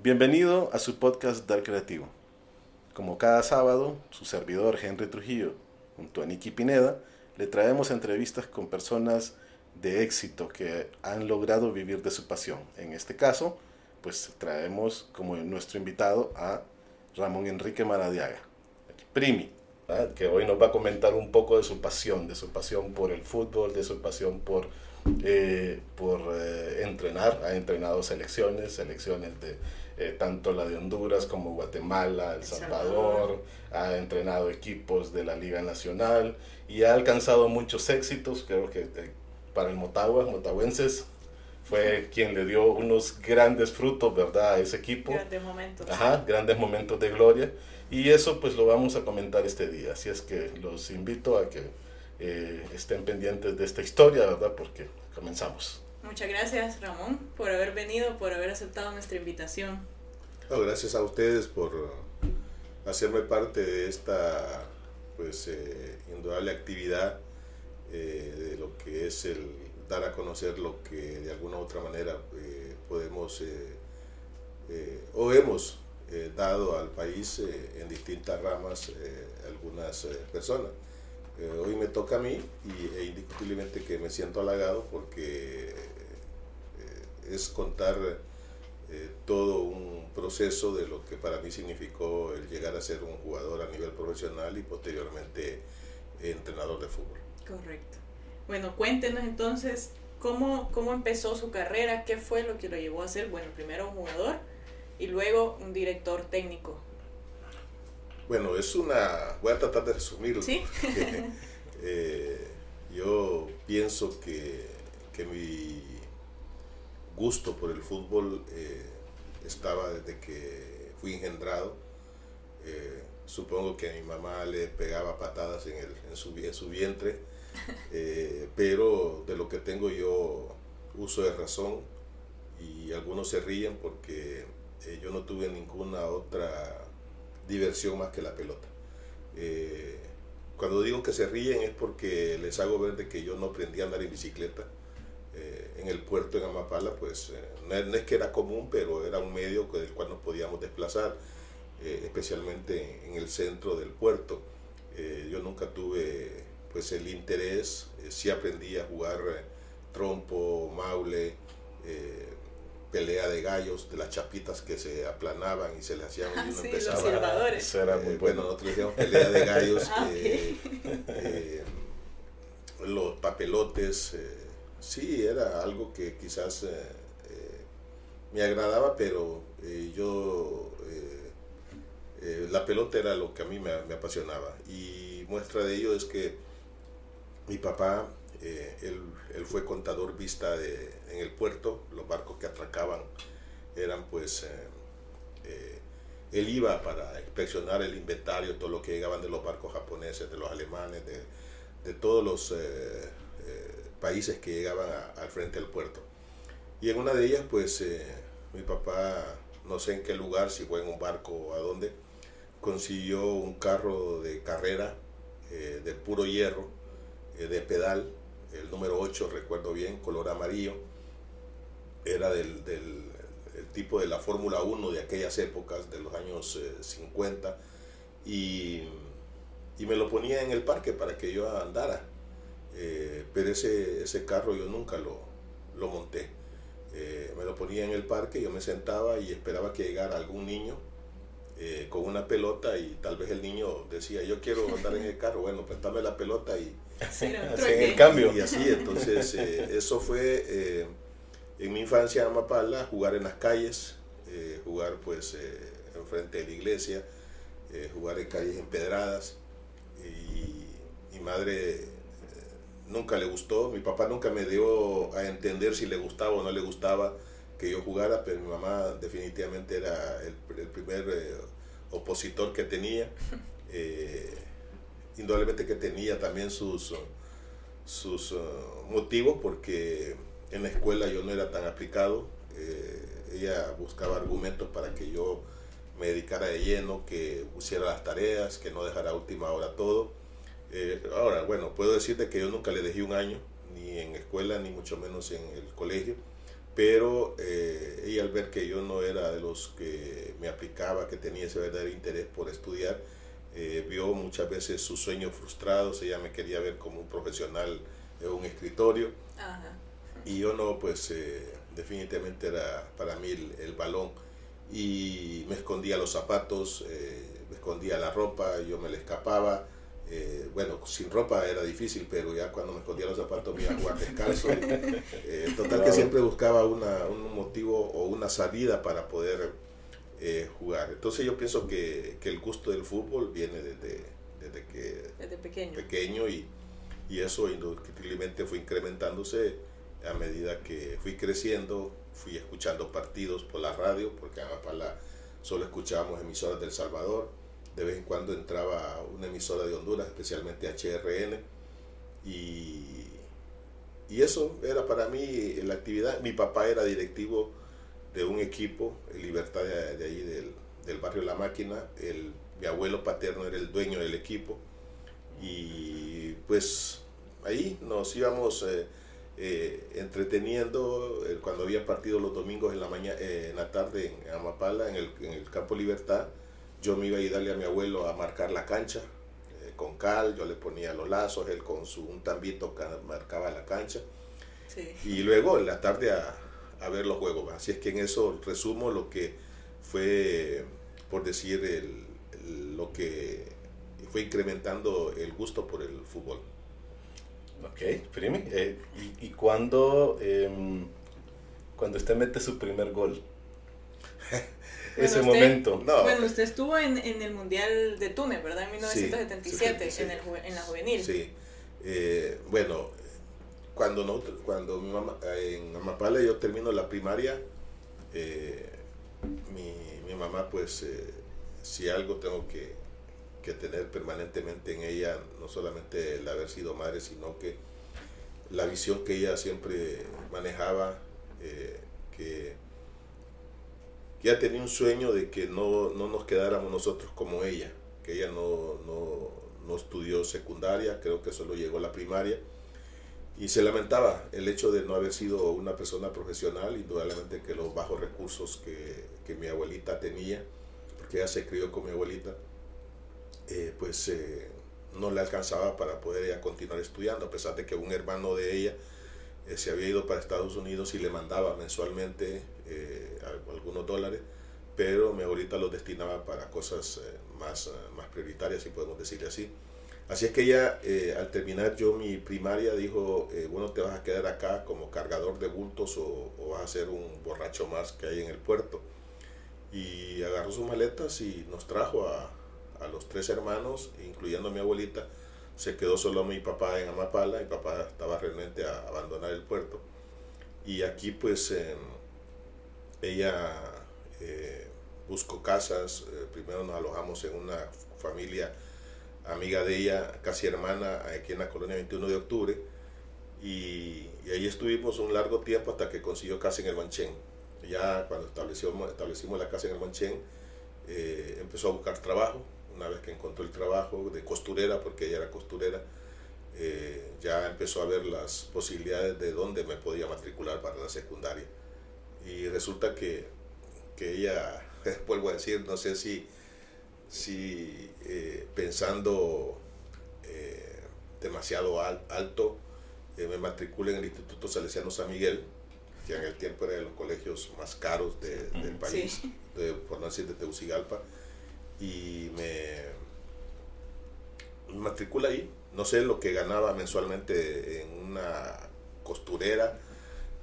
Bienvenido a su podcast Dar Creativo. Como cada sábado, su servidor Henry Trujillo, junto a Nicky Pineda, le traemos entrevistas con personas de éxito que han logrado vivir de su pasión. En este caso, pues traemos como nuestro invitado a Ramón Enrique Maradiaga, Primi, que hoy nos va a comentar un poco de su pasión, de su pasión por el fútbol, de su pasión por, eh, por eh, entrenar. Ha entrenado selecciones, selecciones de eh, tanto la de Honduras como Guatemala, El Salvador, ha entrenado equipos de la Liga Nacional y ha alcanzado muchos éxitos, creo que eh, para el Motagua, motahuenses, fue quien le dio unos grandes frutos, ¿verdad?, a ese equipo. Grandes momentos. Ajá, grandes momentos de gloria. Y eso pues lo vamos a comentar este día. Así es que los invito a que eh, estén pendientes de esta historia, ¿verdad? Porque comenzamos. Muchas gracias, Ramón, por haber venido, por haber aceptado nuestra invitación. gracias a ustedes por hacerme parte de esta pues eh, indudable actividad eh, de lo que es el dar a conocer lo que de alguna u otra manera eh, podemos o hemos dado al país en distintas ramas algunas personas. hoy me toca a mí y, e indiscutiblemente que me siento halagado porque es contar eh, todo un proceso de lo que para mí significó el llegar a ser un jugador a nivel profesional y posteriormente entrenador de fútbol. Correcto. Bueno, cuéntenos entonces cómo, cómo empezó su carrera, qué fue lo que lo llevó a ser, bueno, primero un jugador y luego un director técnico. Bueno, es una, voy a tratar de resumirlo. ¿Sí? eh, yo pienso que, que mi gusto por el fútbol eh, estaba desde que fui engendrado. Eh, supongo que a mi mamá le pegaba patadas en, el, en, su, en su, vientre, eh, pero de lo que tengo yo uso de razón y algunos se ríen porque yo no tuve ninguna otra diversión más que la pelota. cuando digo que se ríen es porque les hago ver de que yo no aprendí a andar en bicicleta eh, en el puerto en Amapala, pues eh, no, es, que era común, pero era un medio con el cual nos podíamos desplazar, eh, especialmente en el centro del puerto. yo nunca tuve pues el interés, sí aprendí a jugar trompo, maule, pelea de gallos, de las chapitas que se aplanaban y se le hacían y uno sí, empezaba. Los era muy bueno. bueno, nosotros decíamos pelea de gallos, Ah, los papelotes, sí, era algo que quizás eh, eh, me agradaba, pero eh, yo, la pelota era lo que a mí me, apasionaba. Y muestra de ello es que mi papá, él, él, fue contador vista de, en el puerto, los barcos que atracaban eran pues... él iba para inspeccionar el inventario, todo lo que llegaban de los barcos japoneses, de los alemanes, de, de todos los países que llegaban al frente del puerto. Y en una de ellas, pues eh, mi papá, no sé en qué lugar, si fue en un barco o a dónde, consiguió un carro de carrera eh, de puro hierro, eh, de pedal, el número 8, recuerdo bien, color amarillo. Era del, del el tipo de la Fórmula 1 de aquellas épocas, de los años 50, y, y me lo ponía en el parque para que yo andara. Eh, pero ese, ese carro yo nunca lo, lo monté. Eh, me lo ponía en el parque, yo me sentaba y esperaba que llegara algún niño eh, con una pelota y tal vez el niño decía, yo quiero andar en el carro, bueno, préstame la pelota y Sí, no, Así en el cambio. y así, entonces eso fue en mi infancia en Amapala, jugar en las calles, jugar pues enfrente de la iglesia, jugar en calles empedradas y mi madre nunca le gustó, mi papá nunca me dio a entender si le gustaba o no le gustaba que yo jugara, pero mi mamá definitivamente era el, primer eh, opositor que tenía, eh, indudablemente que tenía también sus, sus uh, motivos porque en la escuela yo no era tan aplicado, eh, ella buscaba argumentos para que yo me dedicara de lleno, que pusiera las tareas, que no dejara a última hora todo eh, ahora, bueno, puedo decirte que yo nunca le dejé un año, ni en escuela, ni mucho menos en el colegio, pero eh, ella al ver que yo no era de los que me aplicaba, que tenía ese verdadero interés por estudiar, eh, vio muchas veces sus sueños frustrados, ella me quería ver como un profesional en un escritorio y yo no, pues eh, definitivamente era para mí el, balón y me escondía los zapatos, me escondía la ropa, yo me le escapaba, eh, bueno, sin ropa era difícil, pero ya cuando me escondía los zapatos me iba a jugar descalzo. Eh, total que siempre buscaba una, un motivo o una salida para poder eh, jugar. Entonces yo pienso que, que, el gusto del fútbol viene desde, desde que desde pequeño, pequeño y, y, eso indiscutiblemente fue incrementándose a medida que fui creciendo, fui escuchando partidos por la radio, porque a Mapala solo escuchábamos emisoras del Salvador de vez en cuando entraba una emisora de Honduras, especialmente HRN, y, y eso era para mí la actividad. Mi papá era directivo de un equipo, Libertad de, ahí del, del, barrio La Máquina, el, mi abuelo paterno era el dueño del equipo, y pues ahí nos íbamos... Eh, eh, entreteniendo eh, cuando había partido los domingos en la mañana en la tarde en Amapala en el, en el campo Libertad yo me iba a ir darle a mi abuelo a marcar la cancha eh, con cal, yo le ponía los lazos, él con su un tambito marcaba la cancha. Y luego en la tarde a, a, ver los juegos. Así es que en eso resumo lo que fue, por decir, el, lo que fue incrementando el gusto por el fútbol. Ok, Primi. Eh, ¿Y, y cuándo, em, cuando usted mete su primer gol? ese momento. Bueno, usted estuvo en, en, el Mundial de Túnez, ¿verdad? En 1977, en, el, en la juvenil. Sí. Eh, bueno, cuando, no, cuando mi mamá, en Amapala yo termino la primaria, eh, mi, mi, mamá, pues, eh, si algo tengo que, que tener permanentemente en ella, no solamente el haber sido madre, sino que la visión que ella siempre manejaba, que que ella tenía un sueño de que no, no nos quedáramos nosotros como ella, que ella no, no, no, estudió secundaria, creo que solo llegó a la primaria, y se lamentaba el hecho de no haber sido una persona profesional, indudablemente que los bajos recursos que, que mi abuelita tenía, porque ella se crió con mi abuelita, eh, pues eh, no le alcanzaba para poder ella continuar estudiando, a pesar de que un hermano de ella eh, se había ido para Estados Unidos y le mandaba mensualmente eh, algunos dólares, pero mi abuelita los destinaba para cosas eh, más, más prioritarias, si podemos decirle así. Así es que ella, al terminar yo mi primaria, dijo, bueno, te vas a quedar acá como cargador de bultos o, o, vas a ser un borracho más que hay en el puerto. Y agarró sus maletas y nos trajo a, a los tres hermanos, incluyendo a mi abuelita, se quedó solo mi papá en Amapala, mi papá estaba realmente a abandonar el puerto. Y aquí pues em, ella eh, buscó casas, eh, primero nos alojamos en una familia amiga de ella, casi hermana, aquí en la colonia 21 de octubre, y, ahí estuvimos un largo tiempo hasta que consiguió casa en el Manchén. Ya cuando establecimos, establecimos la casa en el Manchén, eh, empezó a buscar trabajo, una vez que encontró el trabajo de costurera, porque ella era costurera, ya empezó a ver las posibilidades de dónde me podía matricular para la secundaria. Y resulta que, que ella, vuelvo a decir, no sé si, si eh, pensando eh, demasiado alto, me matriculé en el Instituto Salesiano San Miguel, que en el tiempo era de los colegios más caros del país, de, por no decir de Tegucigalpa y me matricula ahí. No sé lo que ganaba mensualmente en una costurera,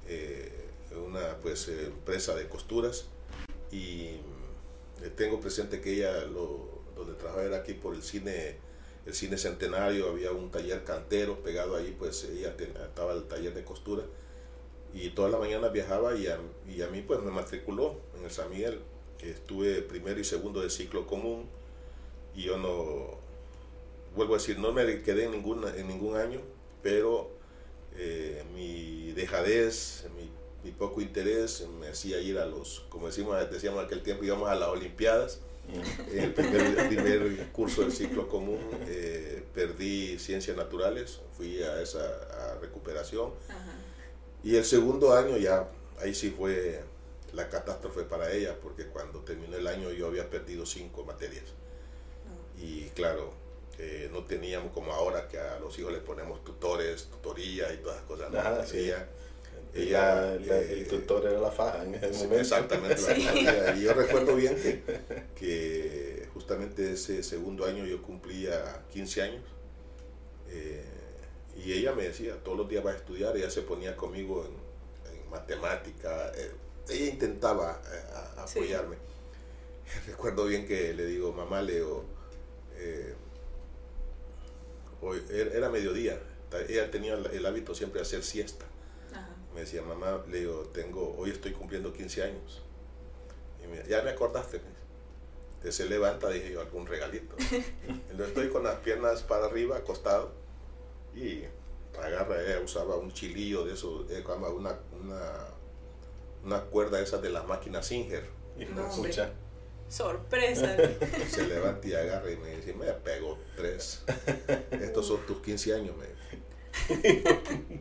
eh, una pues empresa de costuras y tengo presente que ella lo, donde trabajaba era aquí por el cine el cine centenario había un taller cantero pegado ahí pues ella estaba el taller de costura y toda la mañana viajaba y a, y a mí pues me matriculó en el San Miguel estuve primero y segundo de ciclo común y yo no, vuelvo a decir, no me quedé en, ninguna, en ningún año, pero eh, mi dejadez, mi, poco interés me hacía ir a los, como decimos, decíamos en aquel tiempo, íbamos a las Olimpiadas. En el primer, curso del ciclo común eh, perdí ciencias naturales, fui a esa recuperación. Y el segundo año ya ahí sí fue la catástrofe para ella, porque cuando terminó el año yo había perdido cinco materias. Y claro, eh, no teníamos como ahora que a los hijos les ponemos tutores, tutoría y todas las cosas. ¿no? Sí. Ella, Ella, el tutor era la faja en ese momento. Exactamente. la Sí. Y yo recuerdo bien que, que justamente ese segundo año yo cumplía 15 años. eh, y ella me decía, todos los días va a estudiar, ella se ponía conmigo en, en matemática. eh, ella intentaba eh, Sí. apoyarme. Recuerdo bien que le digo, mamá, Leo, hoy era era mediodía. Ella tenía el hábito siempre de hacer siesta. Me decía, mamá, le digo, tengo, hoy estoy cumpliendo 15 años. Y me, ya me acordaste. me se levanta, dije yo, algún regalito. Entonces estoy con las piernas para arriba, acostado, y agarra, ella usaba un chilillo de eso, eh, una, una, una cuerda esa de las máquinas Singer. Hombre. escucha. Sorpresa. Se levanta y agarra y me dice, me pegó tres. Estos son tus 15 años, me dice.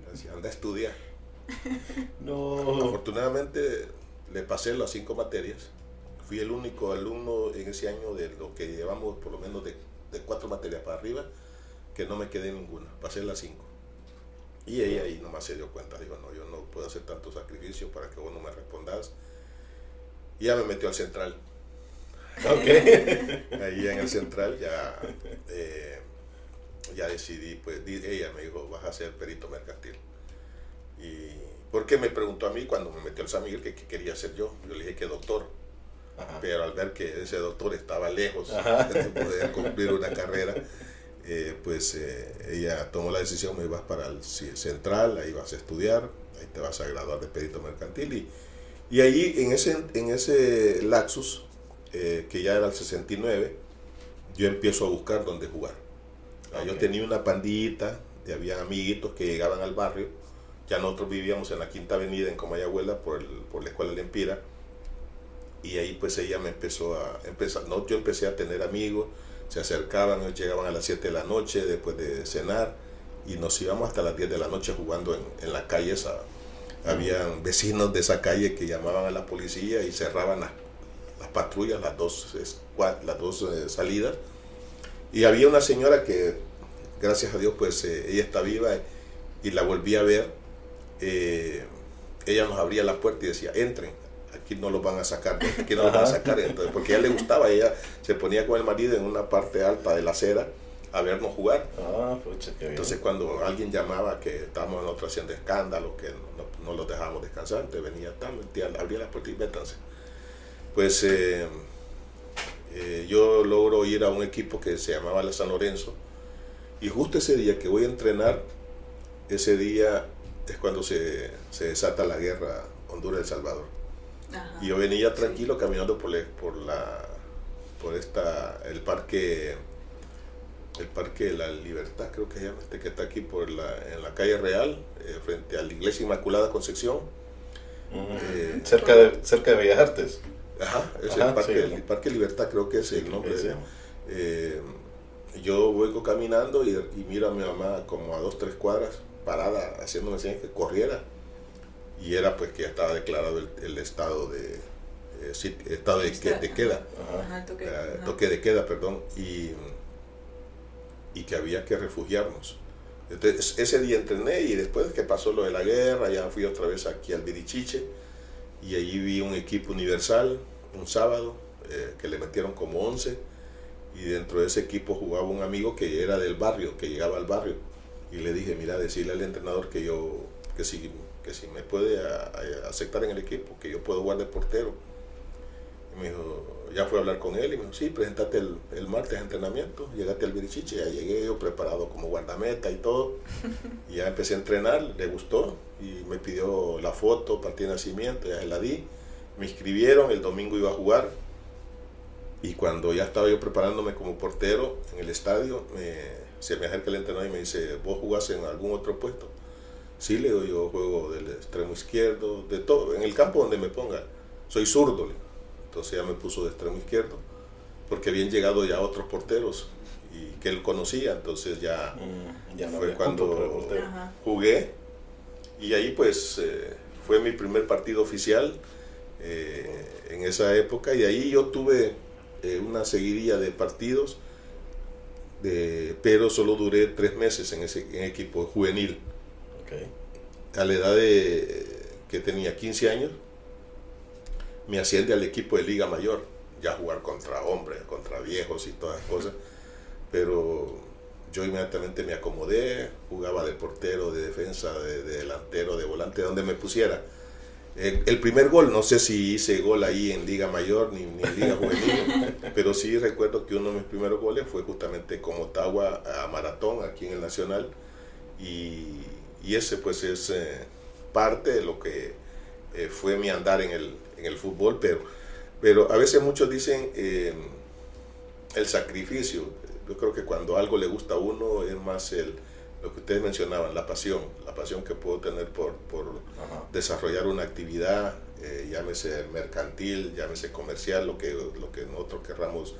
Decía, anda a estudiar. No. Afortunadamente le pasé las cinco materias. Fui el único alumno en ese año de lo que llevamos por lo menos de, de cuatro materias para arriba que no me quedé ninguna. Pasé las cinco. Y ella ahí nomás se dio cuenta. Digo, no, yo no puedo hacer tanto sacrificio para que vos no me respondas. Y ya me metió al central. Ok. Ahí en el central ya, eh, ya decidí, pues ella me dijo, vas a ser perito mercantil. Y porque me preguntó a mí cuando me metió al San Miguel que qué quería hacer yo. Yo le dije que doctor, Ajá. pero al ver que ese doctor estaba lejos Ajá. de poder cumplir una carrera, eh, pues eh, ella tomó la decisión, me vas para el central, ahí vas a estudiar, ahí te vas a graduar de perito mercantil. Y, y ahí en ese, en ese laxus, eh, que ya era el 69, yo empiezo a buscar dónde jugar. Ah, Yo Ok. tenía una pandillita, había amiguitos que llegaban al barrio, ya nosotros vivíamos en la Quinta Avenida en Comayagüela por, el, por la Escuela Lempira, y ahí pues ella me empezó a empezar, no, yo empecé a tener amigos, se acercaban, llegaban a las 7 de la noche después de cenar y nos íbamos hasta las 10 de la noche jugando en, en la calle esa. Habían vecinos de esa calle que llamaban a la policía y cerraban las, las patrullas, las dos, las dos eh, salidas. Y había una señora que, gracias a Dios, pues eh, ella está viva y la volví a ver. Eh, ella nos abría la puerta y decía, entren, aquí no los van a sacar, aquí no los van a sacar. Entonces, porque a ella le gustaba, ella se ponía con el marido en una parte alta de la acera a vernos jugar. Ah, pucha, qué bien. Entonces cuando alguien llamaba que estábamos nosotros haciendo escándalo, que no, no los dejábamos descansar, entonces venía tal, abría la puerta y métanse. Pues eh, eh, yo logro ir a un equipo que se llamaba la San Lorenzo y justo ese día que voy a entrenar, ese día es cuando se, se desata la guerra Honduras-El Salvador. Ajá. Y yo venía tranquilo caminando por, la- por la por esta el parque el parque de la libertad creo que se llama este que está aquí por la en la calle real eh, frente a la iglesia inmaculada concepción Mm. eh, cerca, de, cerca de Bellas Artes. ajá es Ajá, el parque sí. el parque libertad creo que es el nombre eh, yo voy caminando y, y miro a mi mamá como a dos tres cuadras parada haciéndome señas que corriera y era pues que ya estaba declarado el, el estado de eh, sit- estado de, que- de queda Ajá. Ajá, el toque. eh, ajá. toque de queda, perdón, y, y que había que refugiarnos. Entonces, ese día entrené y después que pasó lo de la guerra, ya fui otra vez aquí al Virichiche y allí vi un equipo universal un sábado eh, que le metieron como 11 y dentro de ese equipo jugaba un amigo que era del barrio, que llegaba al barrio y le dije, mira, decirle al entrenador que yo, que si, que si me puede a- a- aceptar en el equipo, que yo puedo jugar de portero. Y me dijo, ya fui a hablar con él y me dijo, sí, presentate el, el martes a entrenamiento, llegaste al Virichiche, ya llegué yo preparado como guardameta y todo, y ya empecé a entrenar, le gustó y me pidió la foto, partida de nacimiento, ya se la di, me inscribieron, el domingo iba a jugar. Y cuando ya estaba yo preparándome como portero en el estadio, me- se me acerca el entrenador y me dice, ¿vos jugás en algún otro puesto? Sí, le digo, yo juego del extremo izquierdo, de todo, en el campo donde me ponga, soy zurdo. Entonces ya me puso de extremo izquierdo, porque habían llegado ya otros porteros y que él conocía, entonces ya Mm, ya no Fue cuando- jugué. Y ahí pues eh, fue mi primer partido oficial eh, en esa época. Y ahí yo tuve eh, una seguidilla de partidos, de, pero solo duré tres meses en ese en equipo juvenil. A la edad de que tenía 15 años, me asciende al equipo de Liga Mayor, ya jugar contra hombres, contra viejos y todas las cosas, pero yo inmediatamente me acomodé, jugaba de portero, de defensa, de, delantero, de volante, donde me pusiera. El, primer gol, no sé si hice gol ahí en Liga Mayor ni, en Liga Juvenil, pero sí recuerdo que uno de mis primeros goles fue justamente con Ottawa a Maratón, aquí en el Nacional, y, ese pues es eh, parte de lo que eh, fue mi andar en el, en el fútbol, pero, pero a veces muchos dicen eh, el sacrificio, yo creo que cuando algo le gusta a uno es más el, lo que ustedes mencionaban, la pasión, la pasión que puedo tener por, por desarrollar una actividad, eh, llámese mercantil, llámese comercial, lo que, lo que nosotros querramos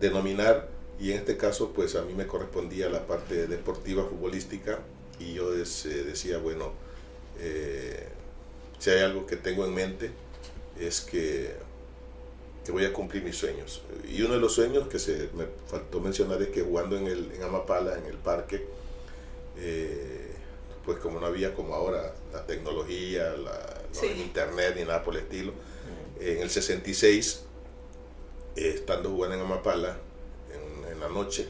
denominar. Y en este caso, pues a mí me correspondía la parte deportiva, futbolística, y yo eh, decía, bueno, eh, si hay algo que tengo en mente, es que voy a cumplir mis sueños. Y uno de los sueños que se me faltó mencionar es que jugando en, el, en Amapala, en el parque, eh, pues como no había como ahora la tecnología, la, internet ni nada por el estilo, en el 66, eh, estando jugando en Amapala, en, la noche,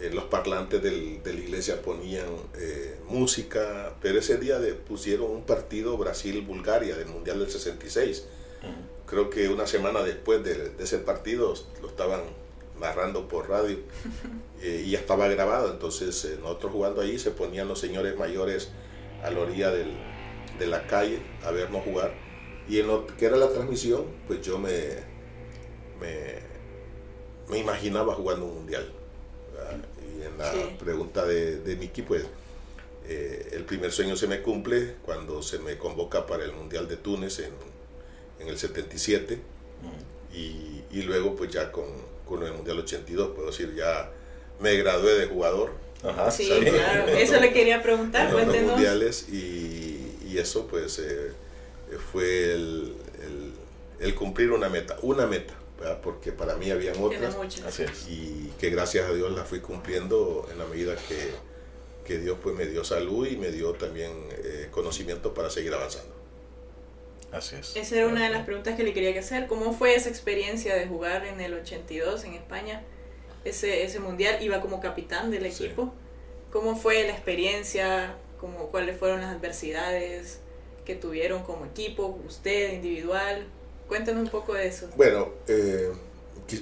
en los parlantes del, de la iglesia ponían eh, música, pero ese día de, pusieron un partido Brasil-Bulgaria del Mundial del 66 creo que una semana después de, ese partido lo estaban narrando por radio eh, y ya estaba grabado. Entonces eh, nosotros jugando ahí se ponían los señores mayores a la orilla del, de la calle a vernos jugar. Y en lo que era la transmisión, pues yo me, me, imaginaba jugando un mundial. Y en la pregunta de, de Miki, pues eh, el primer sueño se me cumple cuando se me convoca para el Mundial de Túnez en en el 77 y, y, luego pues ya con, con, el Mundial 82, puedo decir, ya me gradué de jugador. Ajá, sí, claro, eso le quería preguntar, cuéntenos. mundiales y, y, eso pues eh, fue el, el, cumplir una meta, una meta, porque para mí habían otras y que gracias a Dios la fui cumpliendo en la medida que, que Dios pues me dio salud y me dio también eh, conocimiento para seguir avanzando. Así es. Esa era una de las preguntas que le quería hacer. ¿Cómo fue esa experiencia de jugar en el 82 en España? Ese, ese mundial, iba como capitán del equipo. ¿Cómo fue la experiencia? ¿Cómo, ¿Cuáles fueron las adversidades que tuvieron como equipo, usted individual? Cuéntanos un poco de eso. Bueno, eh,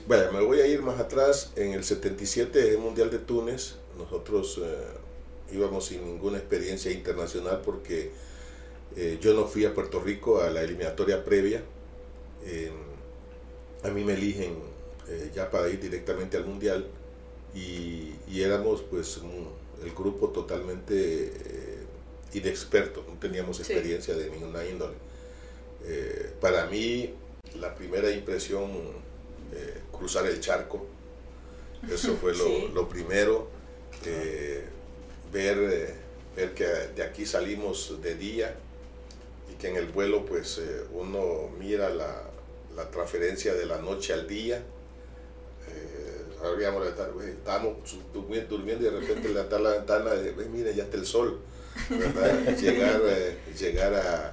vaya, me voy a ir más atrás. En el 77, el Mundial de Túnez, nosotros eh, íbamos sin ninguna experiencia internacional porque eh, yo no fui a Puerto Rico a la eliminatoria previa. a mí me eligen eh, ya para ir directamente al Mundial. Y, éramos pues el grupo totalmente eh, inexperto, no teníamos experiencia de ninguna índole. para mí la primera impresión, cruzar el charco, eso fue lo, lo primero, ver, ver que de aquí salimos de día, que en el vuelo pues eh, uno mira la, la, transferencia de la noche al día. Eh, estábamos durmiendo y de repente levantar la ventana y decir, mire, ya está el sol. llegar eh, llegar a,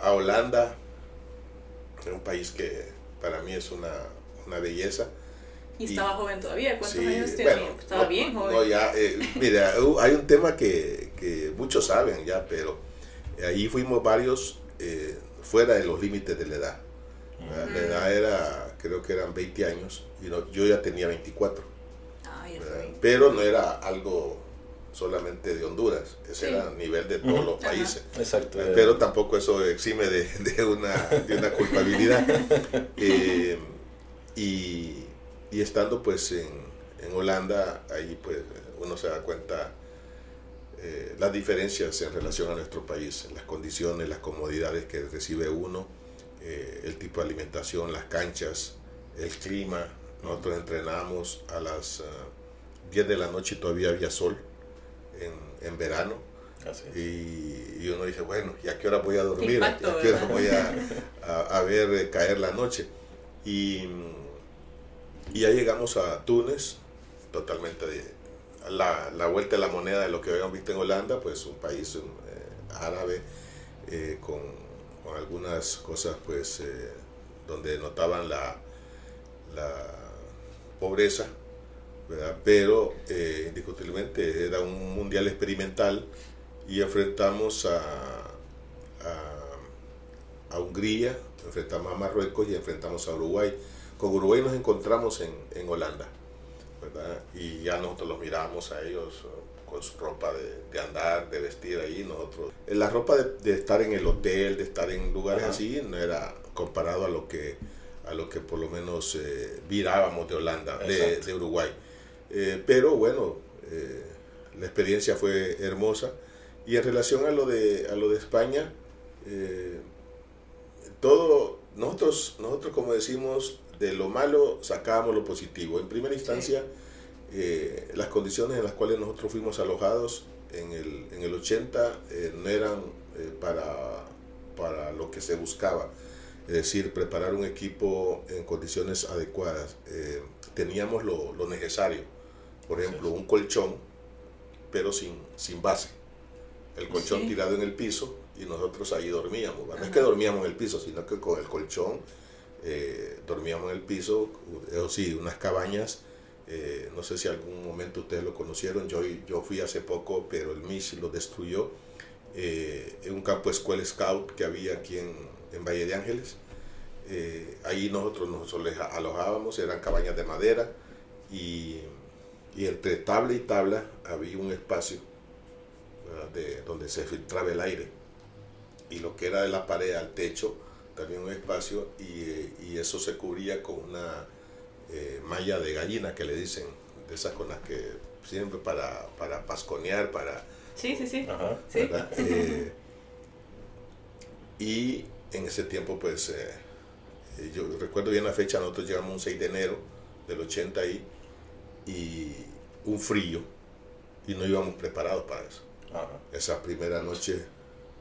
a, Holanda, un país que para mí es una, una belleza. Y estaba joven todavía, ¿cuántos años tenía? estaba bien joven. No, ya, eh, mira, hay un tema que, que, muchos saben ya, pero Ahí fuimos varios eh, fuera de los límites de la edad. La edad era, creo que eran 20 años, y yo ya tenía 24. Pero no era algo solamente de Honduras, ese era a nivel de todos los países. Exacto. Eh, pero tampoco eso exime de, de, una, de una, culpabilidad. Eh, y, y, estando pues en, en Holanda, ahí pues uno se da cuenta eh, las diferencias en relación a nuestro país, las condiciones, las comodidades que recibe uno, eh, el tipo de alimentación, las canchas, el clima. Nosotros entrenamos a las 10 ah, de la noche y todavía había sol en, en verano. Y, y, uno dice, bueno, ¿y a qué hora voy a dormir? ¿A qué hora voy a, a, ver eh, caer la noche? Y, y, ya llegamos a Túnez, totalmente de, la, la, vuelta de la moneda de lo que habíamos visto en Holanda, pues un país eh, árabe eh, con, con, algunas cosas pues donde notaban la, la pobreza, pero eh, indiscutiblemente era un mundial experimental y enfrentamos a, a, a, Hungría, enfrentamos a Marruecos y enfrentamos a Uruguay. Con Uruguay nos encontramos en, en Holanda, ¿verdad? y ya nosotros los miramos a ellos con su ropa de, de, andar, de vestir ahí, nosotros. La ropa de, de, estar en el hotel, de estar en lugares así, no era comparado a lo que a lo que por lo menos eh, virábamos de Holanda, de, de, Uruguay. Eh, pero bueno, eh, la experiencia fue hermosa. Y en relación a lo de, a lo de España, eh, todo, nosotros, nosotros como decimos, de lo malo sacábamos lo positivo. En primera instancia, eh, las condiciones en las cuales nosotros fuimos alojados en el, en el 80 eh, no eran eh, para, para lo que se buscaba es decir, preparar un equipo en condiciones adecuadas. Teníamos lo, lo, necesario, por ejemplo, un colchón, pero sin, sin base. El colchón sí. tirado en el piso y nosotros ahí dormíamos. No es que dormíamos en el piso, sino que con el colchón eh, dormíamos en el piso, eso sí, unas cabañas. Eh, no sé si algún momento ustedes lo conocieron, yo, yo fui hace poco, pero el MIS lo destruyó. Eh, en un campo escuela scout que había aquí en, en Valle de Ángeles. Eh, ahí nosotros nos alojábamos, eran cabañas de madera y, y, entre tabla y tabla había un espacio de, donde se filtraba el aire y lo que era de la pared al techo también un espacio y, y eso se cubría con una eh, malla de gallina que le dicen, de esas con las que siempre para, para pasconear, para... Sí, sí, sí. Ajá, ¿Sí? Eh, y en ese tiempo, pues, eh, yo recuerdo bien la fecha, nosotros llegamos un 6 de enero del 80 y, y un frío, y no íbamos preparados para eso. Ajá. Esa primera noche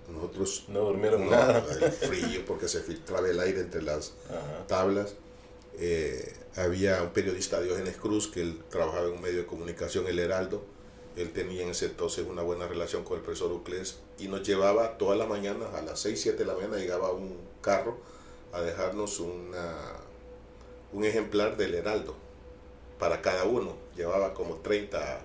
nosotros no durmieron no, nada. El frío, porque se filtraba el aire entre las Ajá. tablas. Eh, había un periodista, Diógenes Cruz, que él trabajaba en un medio de comunicación, El Heraldo. Él tenía en ese entonces una buena relación con el profesor Uclés y nos llevaba todas las mañanas, a las 6, 7 de la mañana, llegaba un carro a dejarnos una, un ejemplar del Heraldo para cada uno. Llevaba como 30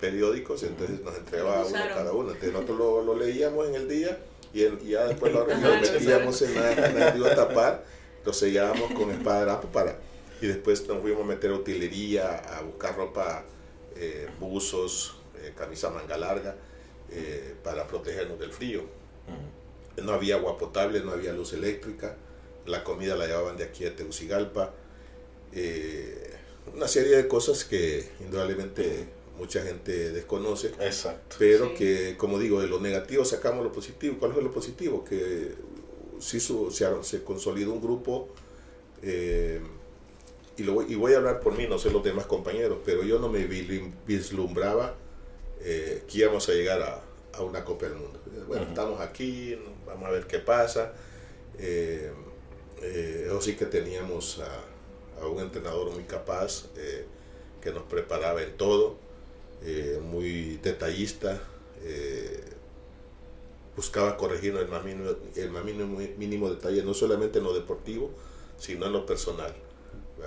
periódicos, entonces nos entregaba uno cada uno. Entonces nosotros lo, lo, leíamos en el día y, ya después lo, lo metíamos en la, en la a tapar, lo sellábamos con espadadrapo para... Y después nos fuimos a meter a utilería, a buscar ropa, eh, buzos, eh, camisa manga larga, eh, para protegernos del frío. Uh -huh. No había agua potable, no había luz eléctrica, la comida la llevaban de aquí a Tegucigalpa. Eh, una serie de cosas que indudablemente mucha gente desconoce. Exacto. Pero sí. que, como digo, de lo negativo sacamos lo positivo. ¿Cuál fue lo positivo? Que sí se, se consolidó un grupo. Eh, y, lo, y voy a hablar por mí, no sé los demás compañeros, pero yo no me vislumbraba eh, que íbamos a llegar a, a, una Copa del Mundo. Bueno, uh -huh. estamos aquí, vamos a ver qué pasa. Eh, eh, eso sí que teníamos a, a un entrenador muy capaz eh, que nos preparaba en todo, eh, muy detallista, buscaba corregirnos el más, mínimo, el más mínimo, mínimo, detalle, no solamente en lo deportivo, sino en lo personal.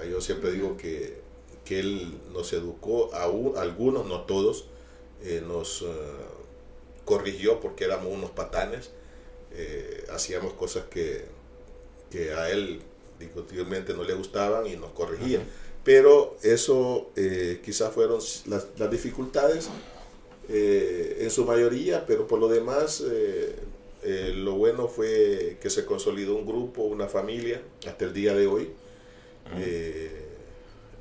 Yo siempre digo que, que él nos educó, a, un, algunos, no todos, eh, nos corrigió porque éramos unos patanes, eh, hacíamos cosas que, que, a él discutiblemente no le gustaban y nos corregía. Pero eso eh, quizás fueron las, las dificultades en su mayoría, pero por lo demás lo bueno fue que se consolidó un grupo, una familia, hasta el día de hoy.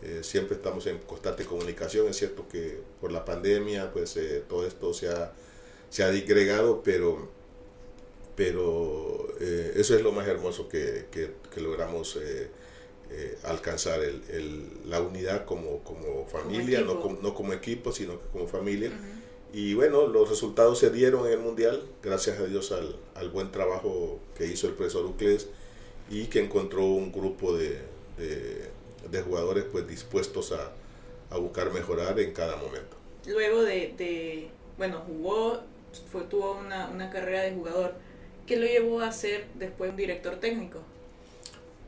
Eh, siempre estamos en constante comunicación. Es cierto que por la pandemia, pues eh, todo esto se ha, se ha disgregado, pero, pero eh, eso es lo más hermoso que, que, que logramos alcanzar, el, el, la unidad como, como familia, como no, como, no, como, equipo, sino como familia. Uh -huh. Y bueno, los resultados se dieron en el Mundial, gracias a Dios al, al buen trabajo que hizo el profesor Ucles y que encontró un grupo de, de, de jugadores pues dispuestos a, a, buscar mejorar en cada momento. Luego de, de bueno, jugó, fue, tuvo una, una, carrera de jugador. ¿Qué lo llevó a ser después un director técnico?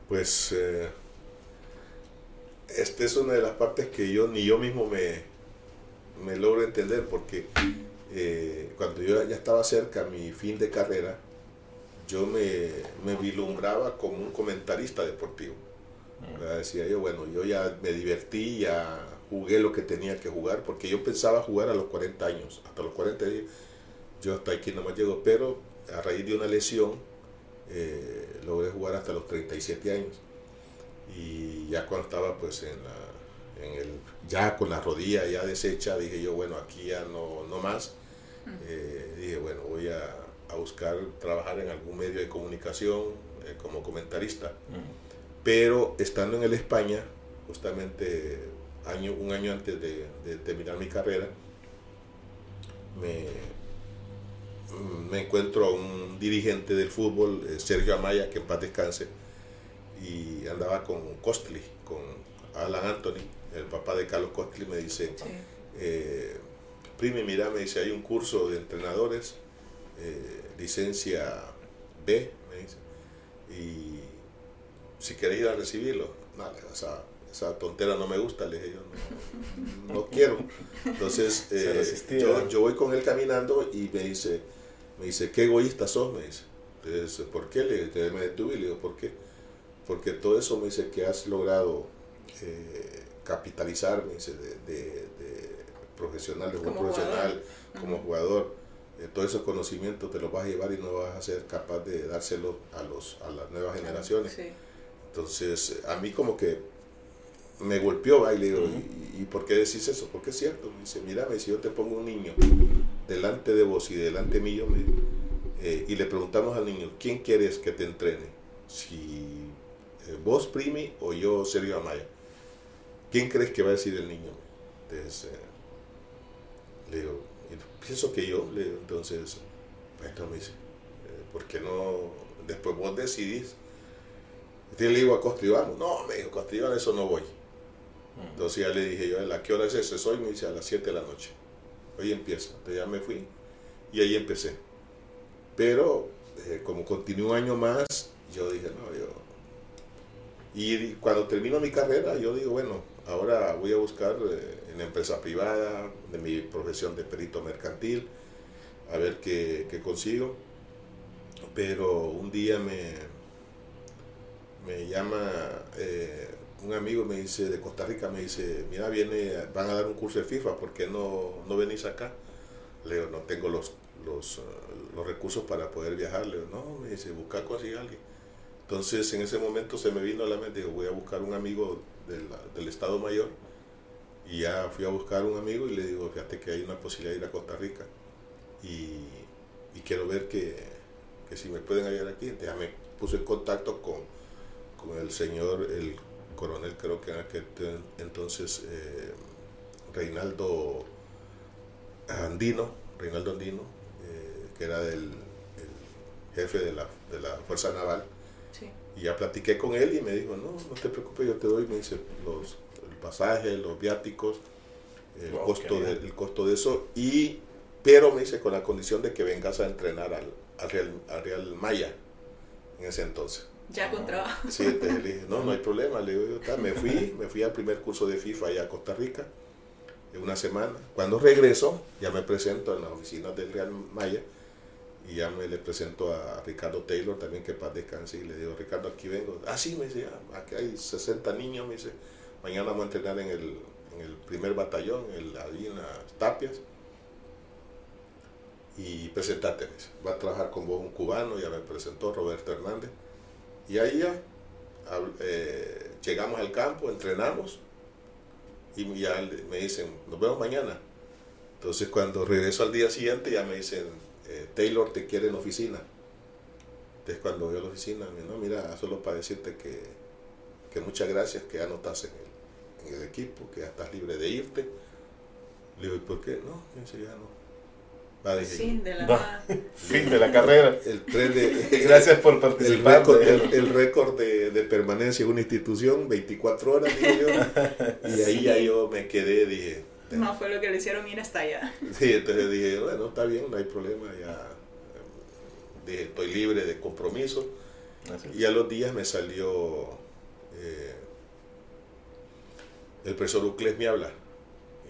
Pues eh, esta es una de las partes que yo ni yo mismo me, me logro entender porque eh, cuando yo ya estaba cerca a mi fin de carrera, yo me, me vislumbraba como un comentarista deportivo. ¿verdad? Decía yo, bueno, yo ya me divertí, ya jugué lo que tenía que jugar, porque yo pensaba jugar a los 40 años, hasta los 40 años, yo hasta aquí no me llego, pero a raíz de una lesión eh, logré jugar hasta los 37 años. Y ya cuando estaba pues en la, en el, ya con la rodilla ya deshecha, dije yo, bueno, aquí ya no, no más. Eh, dije, bueno, voy a, a, buscar trabajar en algún medio de comunicación eh, como comentarista. Pero estando en el España, justamente año, un año antes de, de terminar mi carrera, me, me encuentro a un dirigente del fútbol, eh, Sergio Amaya, que en paz descanse, y andaba con Costly, con Alan Anthony, el papá de Carlos Costly, me dice, sí. eh, Primi, mira, me dice, hay un curso de entrenadores, eh, licencia B, me dice, y si querés ir a recibirlo, no, esa, esa tontera no me gusta, le dije yo, no, no quiero. Entonces, eh, yo, yo voy con él caminando y me dice, me dice, qué egoísta sos, me dice. Entonces, ¿por qué? Le, me detuve y le digo, ¿por qué? Porque todo eso me dice que has logrado eh, capitalizar, me dice, de, de, de profesional, de un profesional, jugador. como uh -huh. jugador. Eh, todos esos conocimientos te los vas a llevar y no vas a ser capaz de dárselo a, los, a las nuevas generaciones. Sí. Entonces, a mí como que me golpeó, ¿va? y le digo, uh -huh. ¿y, ¿y, por qué decís eso? Porque es cierto. Me dice, mira, si yo te pongo un niño delante de vos y delante mío, me, eh, y le preguntamos al niño, ¿quién quieres que te entrene? Si vos, Primi, o yo, Sergio Amaya. ¿Quién crees que va a decir el niño? Entonces, eh, le digo, pienso que yo, le digo, entonces, bueno, me dice, ¿por qué no? Después vos decidís. Entonces le digo a Costa Iván, no, me dijo, eso no voy. Entonces ya le dije yo, ¿a qué hora es ese? Soy, me dice, a las 7 de la noche. Hoy empieza. Entonces ya me fui y ahí empecé. Pero eh, como continué un año más, yo dije, no, yo... Y cuando termino mi carrera, yo digo, bueno, ahora voy a buscar eh, en empresa privada, de mi profesión de perito mercantil, a ver qué, consigo. Pero un día me, me llama eh, un amigo me dice de Costa Rica me dice mira viene van a dar un curso de FIFA ¿por qué no, no venís acá? Le digo no tengo los, los, uh, los recursos para poder viajar le digo no me dice busca conseguir a alguien entonces en ese momento se me vino a la mente digo voy a buscar un amigo del, del Estado Mayor. Y ya fui a buscar un amigo y le digo fíjate que hay una posibilidad de ir a Costa Rica. Y, quiero ver que, que si me pueden ayudar aquí. Ya me puse en contacto con, con el señor el coronel, creo que en aquel entonces eh, Reinaldo Andino, Reinaldo Andino, eh, que era el, el, jefe de la, de la Fuerza Naval. Y ya platiqué con él y me dijo, no, no te preocupes, yo te doy, me dice, los, el pasaje, los viáticos, el, wow, costo de, el costo de eso, y, pero me dice, con la condición de que vengas a entrenar al, al, Real, al Real Maya en ese entonces. Ya con trabajo. Sí, entonces le dije, no, no hay problema. Le digo, yo, me fui, me fui al primer curso de FIFA allá a Costa Rica, en una semana. Cuando regreso, ya me presento en la oficina del Real Maya y ya me le presento a Ricardo Taylor también, que paz descanse, y le digo, Ricardo, aquí vengo. Ah, sí, me dice, aquí hay 60 niños, me dice, mañana vamos a entrenar en el, en el primer batallón, en la, allí en las tapias. Y presentate, me dice, va a trabajar con vos un cubano, ya me presentó Roberto Hernández y ahí ya eh, llegamos al campo, entrenamos y ya me dicen, nos vemos mañana. Entonces cuando regreso al día siguiente ya me dicen, eh, Taylor te quiere en la oficina. Entonces cuando a la oficina, no, mira, solo para decirte que, que muchas gracias, que ya no estás en el, en el, equipo, que ya estás libre de irte. Le digo, ¿y por qué? No, me dice, ya no. sí, de la fin de la carrera. El tren de, Gracias por participar. El récord, de, de, permanencia en una institución, 24 horas, digo yo. Y ahí ya yo me quedé, dije... No, fue lo que le hicieron ir hasta allá. Sí, entonces dije, bueno, está bien, no hay problema, ya dije, estoy libre de compromiso. Y a los días me salió eh, el profesor Ucles me habla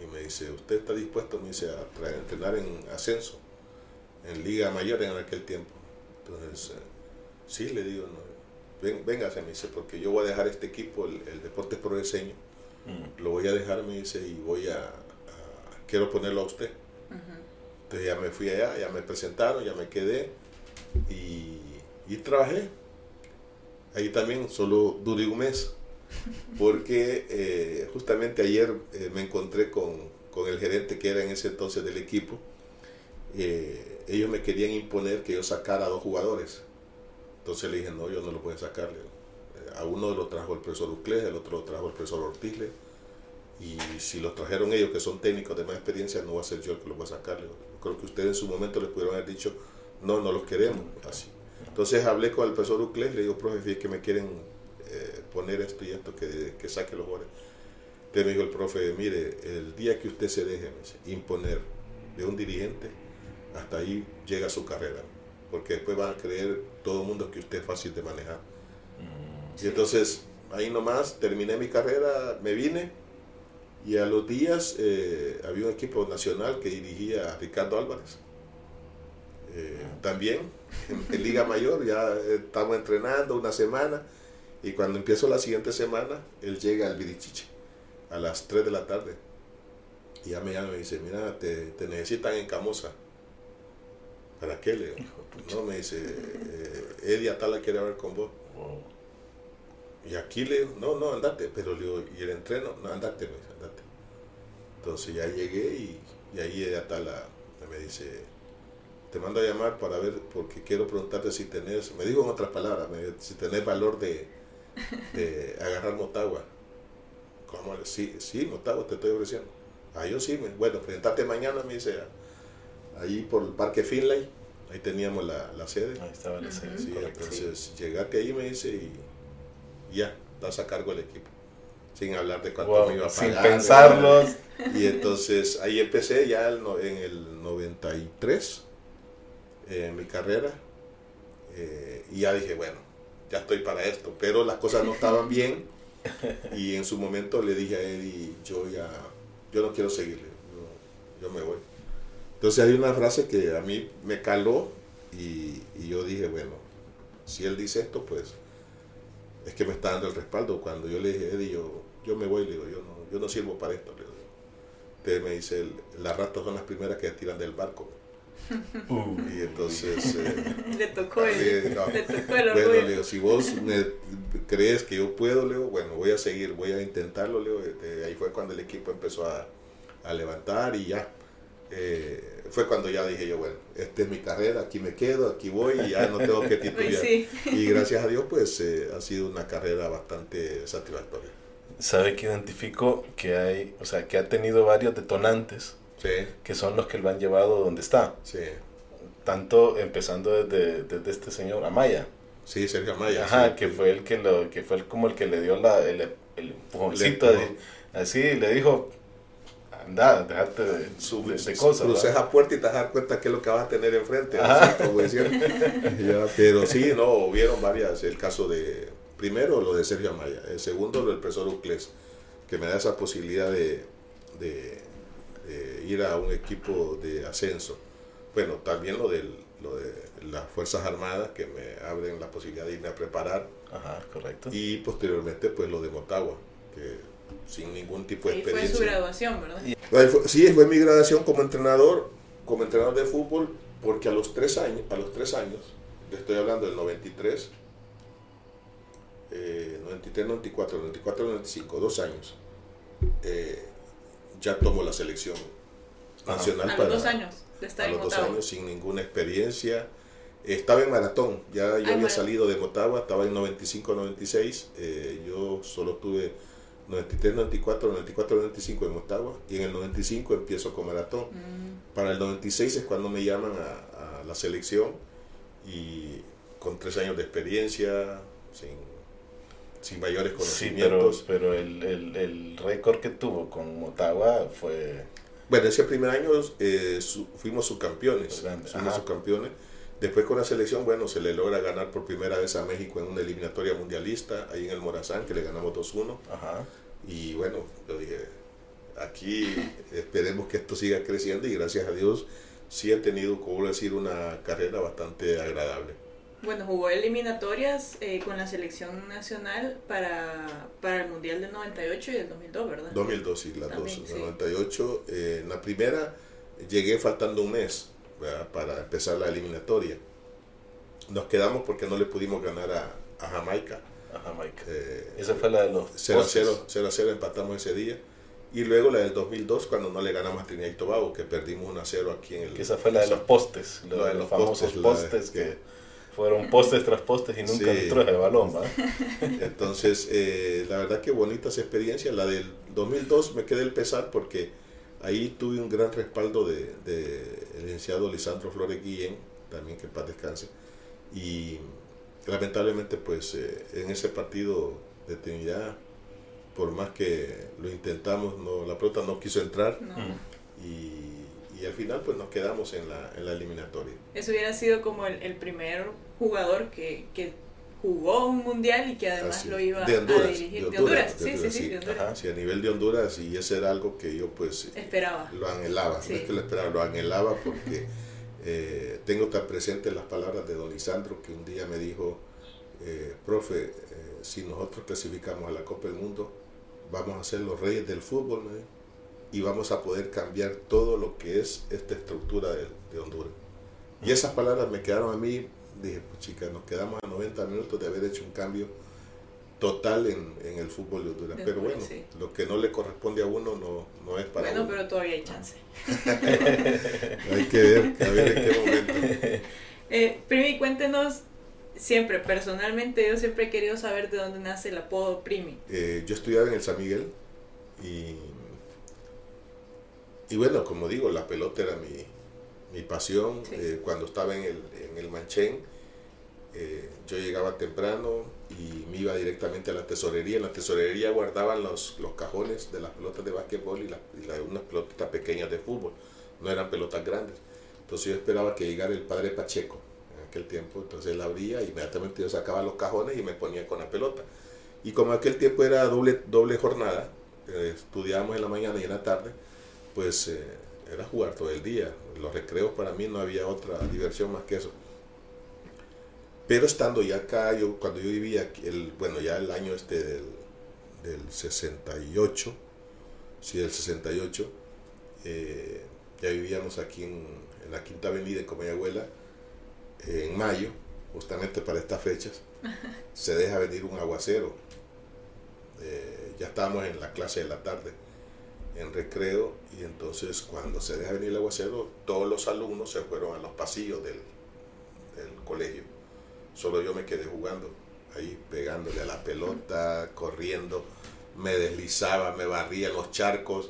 y me dice, ¿usted está dispuesto? Me dice, a entrenar en ascenso, en Liga Mayor en aquel tiempo. Entonces, eh, sí, le digo, no, ven, véngase, me dice, porque yo voy a dejar este equipo, el, el Deportes Progreseño, mm. lo voy a dejar, me dice, y voy a, quiero ponerlo a usted. Entonces ya me fui allá, ya me presentaron, ya me quedé y, y trabajé. Ahí también solo duré un mes porque eh, justamente ayer eh, me encontré con, con, el gerente que era en ese entonces del equipo. Eh, ellos me querían imponer que yo sacara a dos jugadores. Entonces le dije, no, yo no lo puedo sacar. A uno lo trajo el profesor Uclés, el otro lo trajo el profesor Ortiz. Y si los trajeron ellos, que son técnicos de más experiencia, no va a ser yo el que los va a sacar. Creo que ustedes en su momento les pudieron haber dicho, no, no los queremos. Así. Entonces hablé con el profesor Uclés, le digo, profe, es que me quieren eh, poner esto y esto, que, que saque los goles. Entonces me dijo el profe, mire, el día que usted se deje imponer de un dirigente, hasta ahí llega su carrera. Porque después van a creer todo el mundo que usted es fácil de manejar. Mm, y entonces, ahí nomás terminé mi carrera, me vine y a los días eh, había un equipo nacional que dirigía a Ricardo Álvarez. Eh, también en, Liga Mayor, ya estamos entrenando una semana y cuando empiezo la siguiente semana, él llega al Virichiche a las 3 de la tarde. Y ya me llama y me dice, mira, te, necesitan en Camosa. ¿Para qué, Leo? No, me dice, eh, Eddie Atala quiere hablar con vos. Y aquí Leo, no, no, andate. Pero Leo, ¿y el entreno? No, andate, me dice. Entonces ya llegué y, y ahí Eddie Atala me dice, te mando a llamar para ver, porque quiero preguntarte si tenés, me dijo en otras palabras, si tenés valor de, de agarrar Motagua. ¿Cómo? Sí, sí, Motagua te estoy ofreciendo. Ah, yo sí, me, bueno, presentate mañana, me dice, ahí por el Parque Finlay, ahí teníamos la, la sede. Ahí estaba la sede. Sí, entonces llegate ahí, me dice, y ya, estás a cargo del equipo. Sin hablar de cuánto me iba a pagar. Sin pensarlos. Y entonces ahí empecé ya en el 93, eh, en mi carrera, eh, y ya dije, bueno, ya estoy para esto, pero las cosas no estaban bien y en su momento le dije a Eddie, yo ya, yo no quiero seguirle, yo, me voy. Entonces hay una frase que a mí me caló y, yo dije, bueno, si él dice esto, pues es que me está dando el respaldo. Cuando yo le dije, Eddie, yo, yo me voy, le digo, yo no, yo no sirvo para esto. Le digo. Entonces me dice, las ratas son las primeras que tiran del barco. Uh. Y entonces... Eh, le tocó el, le tocó el Bueno, Leo, si vos me crees que yo puedo, Leo, bueno, voy a seguir, voy a intentarlo, Leo. ahí fue cuando el equipo empezó a, a levantar y ya. Eh, fue cuando ya dije yo, bueno, esta es mi carrera, aquí me quedo, aquí voy y ya no tengo que titular. Y gracias a Dios, pues eh, ha sido una carrera bastante satisfactoria. Sabe que identifico que hay, o sea, que ha tenido varios detonantes que son los que lo han llevado donde está. Sí. Tanto empezando desde, desde este señor Amaya. Sí, Sergio Amaya. Ajá, que fue el que lo, que fue como el que le dio la, el, el empujoncito de, así, le dijo, anda, dejarte de, su, de, cosas. Cruces a puerta y te das cuenta qué es lo que vas a tener enfrente. pero sí, no, hubieron varias, el caso de, primero lo de Sergio Amaya, el segundo lo del profesor Ucles, que me da esa posibilidad de, de ir a un equipo de ascenso. Bueno, también lo, del, lo de las Fuerzas Armadas que me abren la posibilidad de irme a preparar. Ajá, correcto. Y posteriormente pues lo de Motagua, que sin ningún tipo de experiencia. fue su graduación, ¿verdad? Sí, fue mi graduación como entrenador, como entrenador de fútbol, porque a los tres años, a los tres años, estoy hablando del 93, 93, 94, 94, 95, dos años, eh, ya tomó la selección nacional. A los dos años de estar a los dos años sin ninguna experiencia. Estaba en maratón, ya yo había salido de Motagua, estaba en 95-96, eh, yo solo tuve 93, 94, 94, 95 en Ottawa y en el 95 empiezo con maratón. Mm. Para el 96 es cuando me llaman a, a la selección y con tres años de experiencia, sin, sin mayores Sí, pero, conocimientos. pero el, el, el récord que tuvo con Ottawa fue... Bueno, ese primer año eh, su- fuimos subcampeones. Fuimos ajá. subcampeones. Después con la selección, bueno, se le logra ganar por primera vez a México en una eliminatoria mundialista, ahí en el Morazán, que le ganamos 2-1. Ajá. Y bueno, yo dije, aquí esperemos que esto siga creciendo y gracias a Dios sí he tenido, como decir, una carrera bastante agradable. Bueno, jugó eliminatorias eh, con la selección nacional para, para el Mundial del 98 y del 2002, ¿verdad? 2002 y las También, dos, sí. 98. eh, en la primera llegué faltando un mes ¿verdad? para empezar la eliminatoria. Nos quedamos porque no le pudimos ganar a, a Jamaica. A Jamaica. Eh, Esa fue la de los 0 a postes. 0, 0 a 0 empatamos ese día. Y luego la del 2002 cuando no le ganamos a Trinidad y Tobago, que perdimos 1 a 0 aquí en el... Que esa fue la de los postes, La de de los los famosos postes, postes que fueron postes tras postes y nunca Sí. entró de balón, ¿va? Entonces, eh, la verdad que bonitas experiencias. La del 2002 me quedé el pesar porque ahí tuve un gran respaldo de, de el licenciado Lisandro Flores Guillén, también que en paz descanse. Y lamentablemente, pues eh, en ese partido de Trinidad, por más que lo intentamos, no, la pelota no quiso entrar No. Y, al final pues nos quedamos en la, en la eliminatoria. Eso hubiera sido como el, el primer jugador que, que jugó un mundial y que además Así lo iba De Honduras, a dirigir. de De Honduras, Honduras, sí, sí, sí, sí. de Honduras. Ajá. Sí, a nivel de Honduras y eso era algo que yo pues Esperaba. lo anhelaba, Sí. no es que lo esperaba, lo anhelaba porque eh, tengo tan presente las palabras de don Lisandro que un día me dijo, eh, profe, eh, si nosotros clasificamos a la Copa del Mundo, vamos a ser los reyes del fútbol me dijo, y vamos a poder cambiar todo lo que es esta estructura de, de Honduras. Y esas palabras me quedaron a mí, dije, pues chica, nos quedamos a 90 minutos de haber hecho un cambio total en, en el fútbol de Honduras. Pero bueno, sí. lo que no le corresponde a uno no, no es para Bueno, uno. pero todavía hay chance. Hay que ver, a ver en qué momento. Eh, Primi, cuéntenos siempre, personalmente, yo siempre he querido saber de dónde nace el apodo Primi. Eh, yo estudiaba en el San Miguel y, y bueno, como digo, la pelota era mi, mi pasión. Sí. Eh, cuando estaba en el, en el Manchén, eh, yo llegaba temprano y me iba directamente a la tesorería. En la tesorería guardaban los, los cajones de las pelotas de básquetbol y, la- y la- unas pelotitas pequeñas de fútbol. No eran pelotas grandes. Entonces yo esperaba que llegara el padre Pacheco en aquel tiempo. Entonces él abría, inmediatamente yo sacaba los cajones y me ponía con la pelota. Y como aquel tiempo era doble, doble jornada, eh, estudiábamos en la mañana y en la tarde, pues eh, era jugar todo el día. Los recreos para mí no había otra diversión más que eso. Pero estando ya acá, yo, cuando yo vivía, aquí, el, bueno, ya el año este del, del 68, sí, del 68, eh, ya vivíamos aquí en, en la Quinta Avenida en Comayagüela, eh, en mayo, justamente para estas fechas, se deja venir un aguacero. Eh, ya estábamos en la clase de la tarde, en recreo, y entonces cuando se deja venir el aguacero, todos los alumnos se fueron a los pasillos del, colegio. Solo yo me quedé jugando ahí, pegándole a la pelota, corriendo, me deslizaba, me barría en los charcos.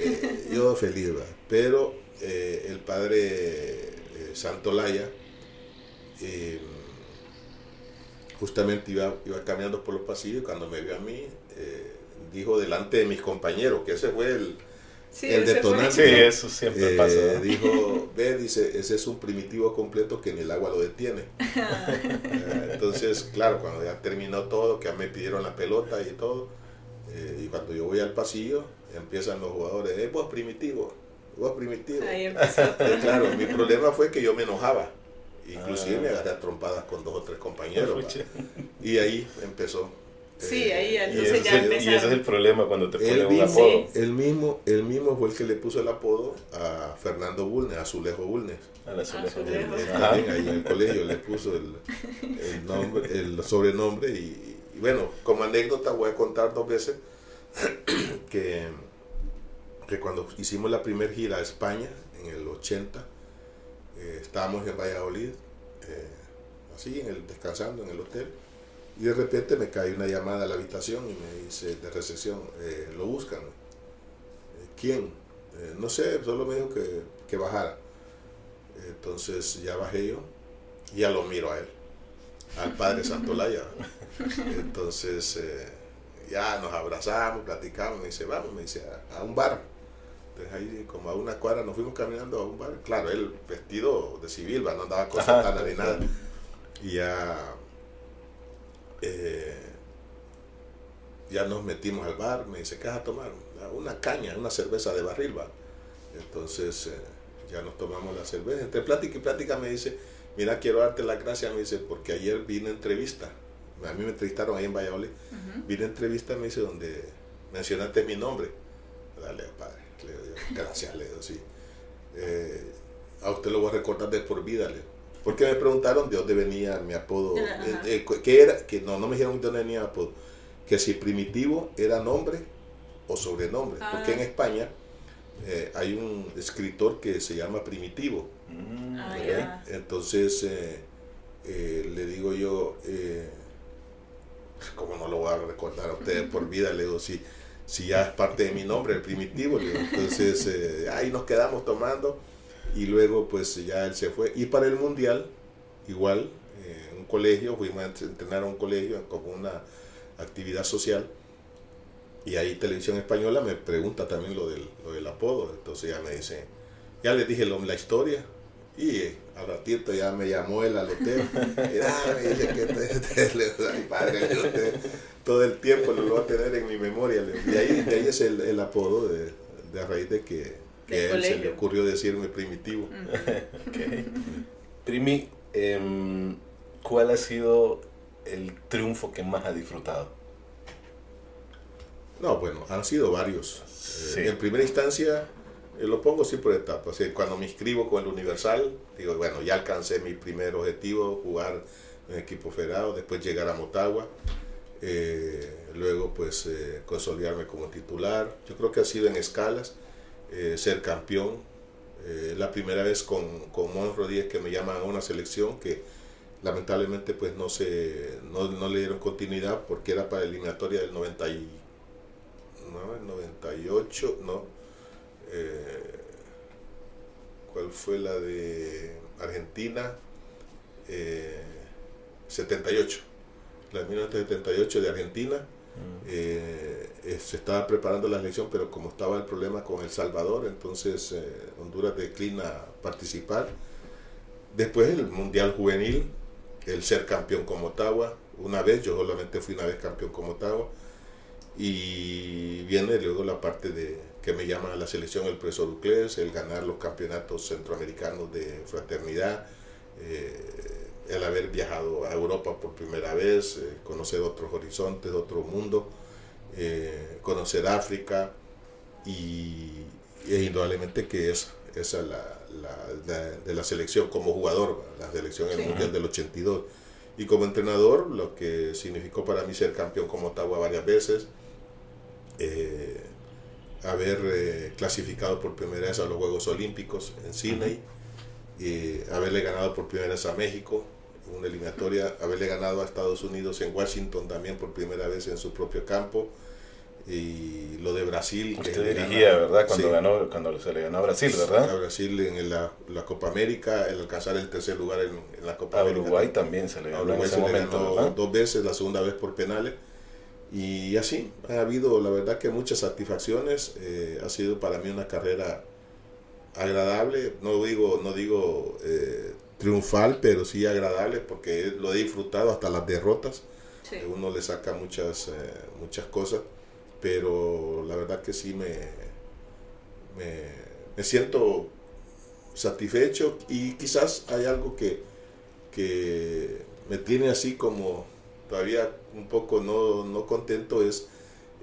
Eh, yo feliz, ¿verdad? Pero eh, el padre eh, Santolaya eh, justamente iba, iba caminando por los pasillos y cuando me vio a mí, dijo delante de mis compañeros, que ese fue el, Sí, El fue- detonante. Sí, eso siempre eh, pasa. ¿no? dijo, ve, dice, ese es un primitivo completo que ni el agua lo detiene. Eh, Entonces, claro, cuando ya terminó todo, que ya me pidieron la pelota y todo, eh, y cuando yo voy al pasillo, empiezan los jugadores, eh, vos primitivo, vos primitivo. Ahí empezó. Eh, claro, mi problema fue que yo me enojaba. Inclusive Ah. me agarré a trompadas con dos o tres compañeros. Y ahí empezó. Sí, ahí Y entonces ese, ya es el, y ese es el problema cuando te ponen Él un mismo, apodo. él mismo, él mismo fue el que le puso el apodo a Fernando Bulnes, a Azulejo Bulnes. A la también ahí en el colegio le puso el, el nombre, el sobrenombre y, y bueno, como anécdota voy a contar dos veces que, que cuando hicimos la primera gira a España en el 80, eh, estábamos en Valladolid, eh, así en el, descansando en el hotel Y de repente me cae una llamada a la habitación y me dice de recepción, eh, lo buscan. Eh, ¿Quién? Eh, no sé, solo me dijo que, que bajara. Entonces ya bajé yo y ya lo miro a él, al padre Santolaya. Entonces ya nos abrazamos, platicamos, me dice, vamos, me dice, a, un bar. Entonces ahí como a una cuadra nos fuimos caminando a un bar. Claro, él vestido de civil, no andaba con sotana ni nada. Y ya eh, ya nos metimos al bar, me dice, ¿qué vas a tomar? Una caña, una cerveza de barril, va. Entonces eh, ya nos tomamos la cerveza. Entre plática y plática me dice, mira, quiero darte las gracias, me dice, porque ayer vine a entrevista. A mí me entrevistaron ahí en Valladolid. Vine a entrevista, me dice, donde mencionaste mi nombre. Dale, padre. gracias, le digo, sí. Eh, a usted lo voy a recordar de por vida, le porque me preguntaron de dónde venía mi apodo. Eh, eh, ¿Qué era? Que no, no me dijeron de dónde venía mi apodo. Que si primitivo era nombre o sobrenombre. Porque en ah. España eh, hay un escritor que se llama Primitivo. Mm, ah, Entonces le digo yo, como no lo voy a recordar a ustedes por vida, le digo, si, si ya es parte de mi nombre, el Primitivo. entonces ahí nos quedamos tomando y luego pues ya él se fue. Y para el mundial, igual, eh, un colegio, fuimos a entrenar a un colegio como una actividad social. Y ahí Televisión Española me pregunta también lo del, lo del apodo. Entonces ya me dice, ya le dije lo, la historia. Y eh, al ratito ya me llamó el aloteo. y me dice que te, padre, todo el tiempo lo voy a tener en mi memoria. Y ahí, de ahí es el, el apodo de, de a raíz de que que él se le ocurrió decirme primitivo. Primi, em, ¿cuál ha sido el triunfo que más ha disfrutado? No, bueno, han sido varios. Eh, en primera instancia, eh, lo pongo así por etapas. cuando me inscribo con el Universal, digo, bueno, ya alcancé mi primer objetivo, jugar en equipo federado, después llegar a Motagua, eh, luego pues consolidarme como titular. Yo creo que ha sido en escalas eh, ser campeón. Eh, la primera vez con, con Mon Rodríguez que me llaman a una selección que lamentablemente pues no, se, no, le dieron continuidad porque era para eliminatoria del 99, 98, no. Eh, ¿Cuál fue la de Argentina? 78. La de 1978 de Argentina eh, eh, se estaba preparando la elección, pero como estaba el problema con El Salvador, entonces eh, Honduras declina participar. Después el Mundial Juvenil, el ser campeón como Ottawa, una vez, yo solamente fui una vez campeón como Ottawa, y viene luego la parte de que me llaman a la selección el profesor Uclés, el ganar los campeonatos centroamericanos de fraternidad, el haber viajado a Europa por primera vez, eh, conocer otros horizontes, otro mundo, eh, conocer África y, e indudablemente que es esa la, la, de la selección como jugador, la selección en el Mundial del 82 y como entrenador, lo que significó para mí ser campeón como Ottawa varias veces, eh, haber clasificado por primera vez a los Juegos Olímpicos en Sydney, y haberle ganado por primera vez a México, una eliminatoria, haberle ganado a Estados Unidos en Washington también por primera vez en su propio campo. Y lo de Brasil. Usted dirigía, ¿verdad? Cuando, ganó, cuando se le ganó a Brasil, ¿verdad? A Brasil en la, la Copa América, el alcanzar el tercer lugar en, la Copa a Uruguay también se le ganó. en ese momento, dos veces, la segunda vez por penales. Y así, ha habido, la verdad, que muchas satisfacciones. Eh, ha sido para mí una carrera agradable. No digo, no digo eh, triunfal, pero sí agradable porque lo he disfrutado hasta las derrotas. Uno le saca muchas, eh, muchas cosas, pero la verdad que sí me, me, siento satisfecho y quizás hay algo que, que me tiene así como todavía un poco no, no contento es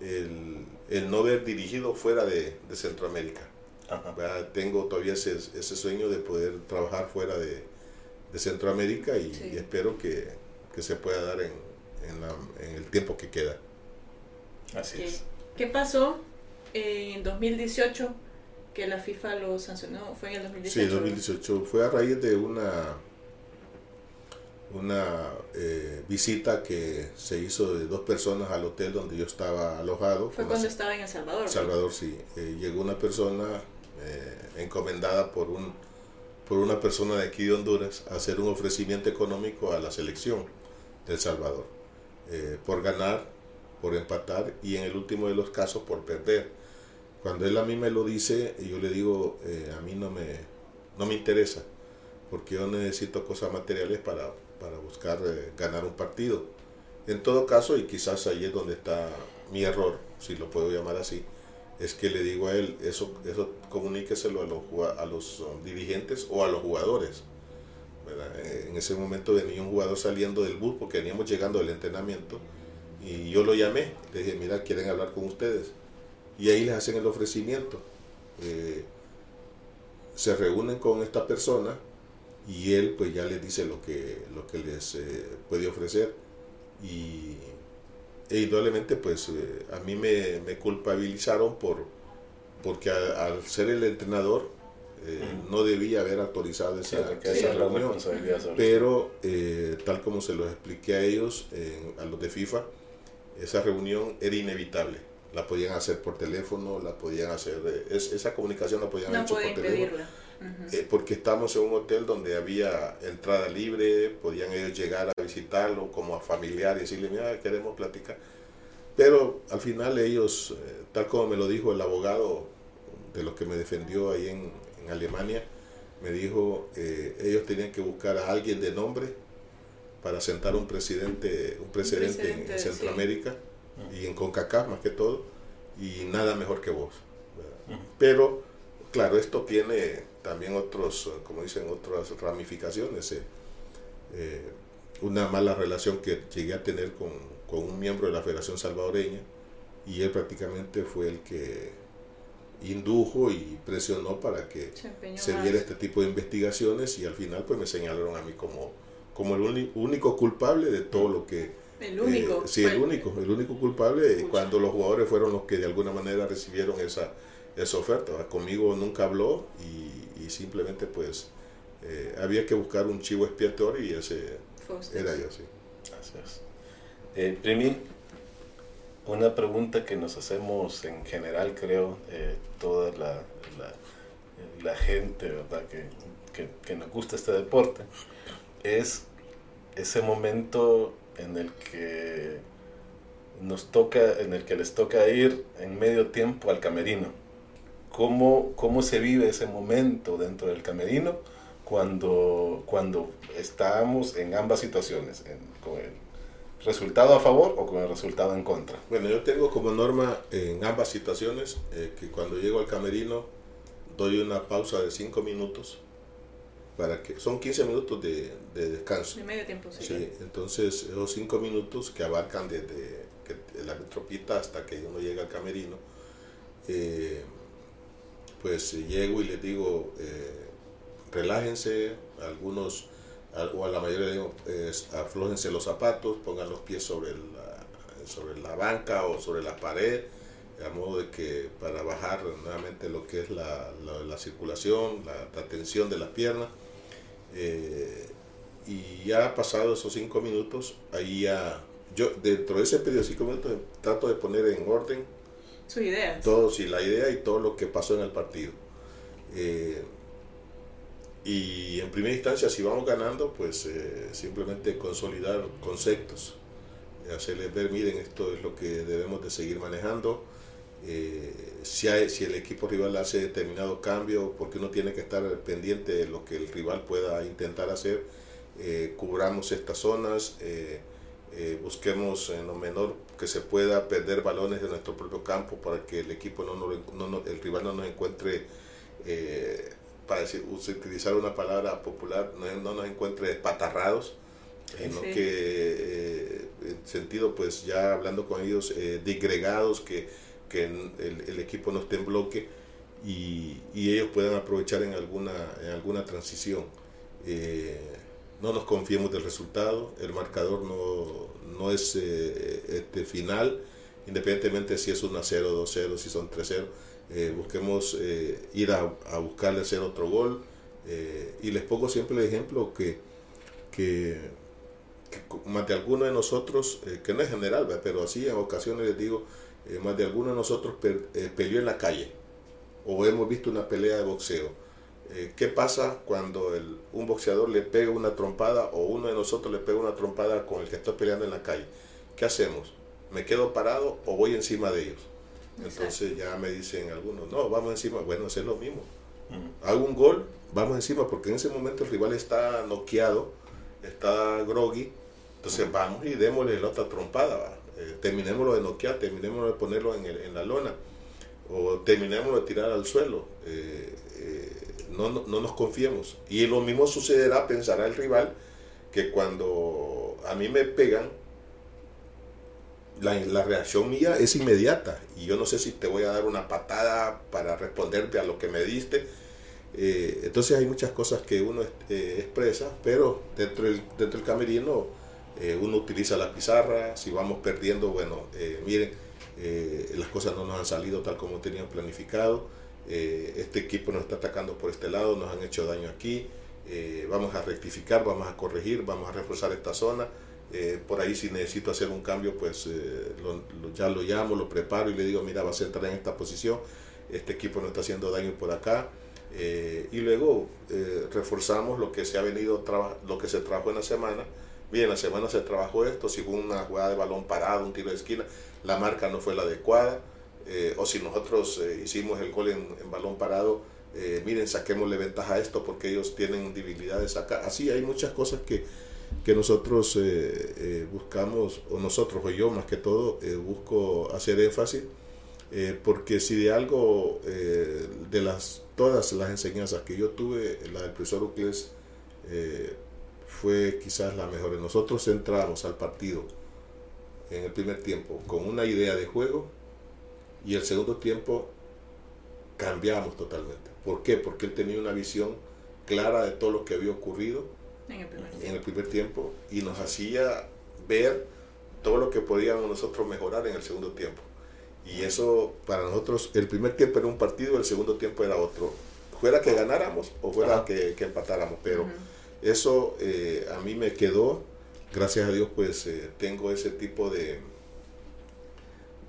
el, el, no haber dirigido fuera de, Centroamérica. Tengo todavía ese, ese, sueño de poder trabajar fuera de, de Centroamérica y, espero que, se pueda dar en, en, el tiempo que queda. Así es. ¿Qué pasó en 2018 que la FIFA lo sancionó? ¿Fue en el 2018? Sí, 2018. Fue a raíz de una una eh, visita que se hizo de dos personas al hotel donde yo estaba alojado. Fue cuando estaba en El Salvador. Salvador, sí. Eh, llegó una persona eh, encomendada por, un, por una persona de aquí de Honduras hacer un ofrecimiento económico a la selección de El Salvador. por ganar, por empatar y en el último de los casos por perder. Cuando él a mí me lo dice, yo le digo, a mí no me, no me interesa, porque yo necesito cosas materiales para para buscar eh, ganar un partido. En todo caso, y quizás ahí es donde está mi error, si lo puedo llamar así, es que le digo a él, eso, eso comuníqueselo a los, a los um, dirigentes o a los jugadores. Eh, en ese momento venía un jugador saliendo del bus porque veníamos llegando del entrenamiento y yo lo llamé, le dije, mira, quieren hablar con ustedes. Y ahí les hacen el ofrecimiento. Eh, se reúnen con esta persona, y él pues ya les dice lo que, lo que les eh, puede ofrecer y e indudablemente pues eh, a mí me, me, culpabilizaron por porque al ser el entrenador eh, no debía haber autorizado esa, reunión. pero tal como se los expliqué a ellos a los de FIFA esa reunión era inevitable. La podían hacer por teléfono la podían hacer esa comunicación la podían hacer por teléfono eh, porque estamos en un hotel donde había entrada libre, podían ellos llegar a visitarlo como a familiar y decirle, mira, queremos platicar. Pero al final ellos, eh, tal como me lo dijo el abogado de los que me defendió ahí en, en Alemania, me dijo, eh, ellos tenían que buscar a alguien de nombre para sentar un presidente, un precedente, en Centroamérica y en CONCACAF más que todo, y nada mejor que vos. Pero, claro, esto tiene también otros, como dicen, otras ramificaciones. Eh, eh, una mala relación que llegué a tener con, con, un miembro de la Federación Salvadoreña y él prácticamente fue el que indujo y presionó para que se, viera este tipo de investigaciones y al final pues me señalaron a mí como, como el único culpable de todo lo que... El único. Eh, sí, el único, el único culpable cuando los jugadores fueron los que de alguna manera recibieron esa, esa oferta. Conmigo nunca habló y y simplemente pues eh, había que buscar un chivo expiatorio y ese era yo, sí. Gracias. Eh, Primi, una pregunta que nos hacemos en general, creo, eh, toda la, la, gente ¿verdad? Que, que, que, nos gusta este deporte, es ese momento en el que nos toca, en el que les toca ir en medio tiempo al camerino cómo, cómo se vive ese momento dentro del camerino cuando, cuando estamos en ambas situaciones, con el resultado a favor o con el resultado en contra. Bueno, yo tengo como norma en ambas situaciones eh, que cuando llego al camerino doy una pausa de 5 minutos para que son 15 minutos de, de descanso. De medio tiempo, sí. sí entonces esos 5 minutos que abarcan desde que la metropita hasta que uno llega al camerino, eh, pues eh, llego y les digo, eh, relájense, algunos, o a la mayoría les digo, aflójense los zapatos, pongan los pies sobre la, sobre la banca o sobre la pared, a modo de que para bajar nuevamente lo que es la, la, circulación, la, tensión de las piernas. Eh, y ya pasado esos cinco minutos, ahí ya, yo dentro de ese periodo de cinco minutos trato de poner en orden Todo, sí, la idea y todo lo que pasó en el partido. Eh, y en primera instancia, si vamos ganando, pues eh, simplemente consolidar conceptos, hacerles ver, miren, esto es lo que debemos de seguir manejando. Eh, si, hay, si el equipo rival hace determinado cambio, porque uno tiene que estar pendiente de lo que el rival pueda intentar hacer, cubramos estas zonas, busquemos en lo menor que se pueda perder balones de nuestro propio campo para que el equipo no, no, el rival no nos encuentre eh, para decir, utilizar una palabra popular no, nos encuentre patarrados sino que eh, en sentido pues ya hablando con ellos eh, digregados que, que el, el, equipo no esté en bloque y, y, ellos puedan aprovechar en alguna en alguna transición no nos confiemos del resultado el marcador no no es eh, este final, independientemente si es 1 0, 2-0, si son 3-0. Eh, busquemos eh, ir a, a, buscarle hacer otro gol. y les pongo siempre el ejemplo que, que más de alguno de nosotros, que no es general, pero así en ocasiones les digo, más de alguno de nosotros peleó en la calle o hemos visto una pelea de boxeo. ¿Qué pasa cuando el, un boxeador le pega una trompada o uno de nosotros le pega una trompada con el que está peleando en la calle? ¿Qué hacemos? ¿Me quedo parado o voy encima de ellos? Entonces ya me dicen algunos, no, vamos encima. Bueno, es lo mismo. Hago un gol, vamos encima, porque en ese momento el rival está noqueado, está groggy. Entonces vamos y démosle la otra trompada. Eh, terminémoslo de noquear, terminémoslo de ponerlo en, el, en la lona, o terminémoslo de tirar al suelo. Eh, eh, no, no, no, nos confiemos. Y lo mismo sucederá, pensará el rival, que cuando a mí me pegan, la, reacción mía es inmediata y yo no sé si te voy a dar una patada para responderte a lo que me diste. Eh, entonces hay muchas cosas que uno eh, expresa, pero dentro del, dentro del camerino eh, uno utiliza la pizarra, si vamos perdiendo, bueno, miren, las cosas no nos han salido tal como tenían planificado, este equipo nos está atacando por este lado, nos han hecho daño aquí, vamos a rectificar, vamos a corregir, vamos a reforzar esta zona eh, por ahí si necesito hacer un cambio, pues eh, ya lo llamo, lo preparo y le digo, mira, vas a entrar en esta posición, este equipo no está haciendo daño por acá. Eh, y luego reforzamos lo que se ha venido, lo que se trabajó en la semana. Bien, en la semana se trabajó esto, si hubo una jugada de balón parado, un tiro de esquina, la marca no fue la adecuada. O si nosotros hicimos el gol en, balón parado, miren, saquémosle ventaja a esto porque ellos tienen debilidades acá. Así hay muchas cosas que, que nosotros eh, eh, buscamos, o nosotros, o yo más que todo, eh, busco hacer énfasis, porque si de algo, de las todas las enseñanzas que yo tuve, la del profesor Ucles fue quizás la mejor. Nosotros entramos al partido en el primer tiempo con una idea de juego y el segundo tiempo cambiamos totalmente. ¿Por qué? Porque él tenía una visión clara de todo lo que había ocurrido en el primer tiempo, y nos hacía ver todo lo que podíamos nosotros mejorar en el segundo tiempo. Y eso para nosotros, el primer tiempo era un partido, el segundo tiempo era otro. Fuera que ganáramos o fuera que, empatáramos. Pero eso eh, a mí me quedó, gracias a Dios, pues eh, tengo ese tipo de,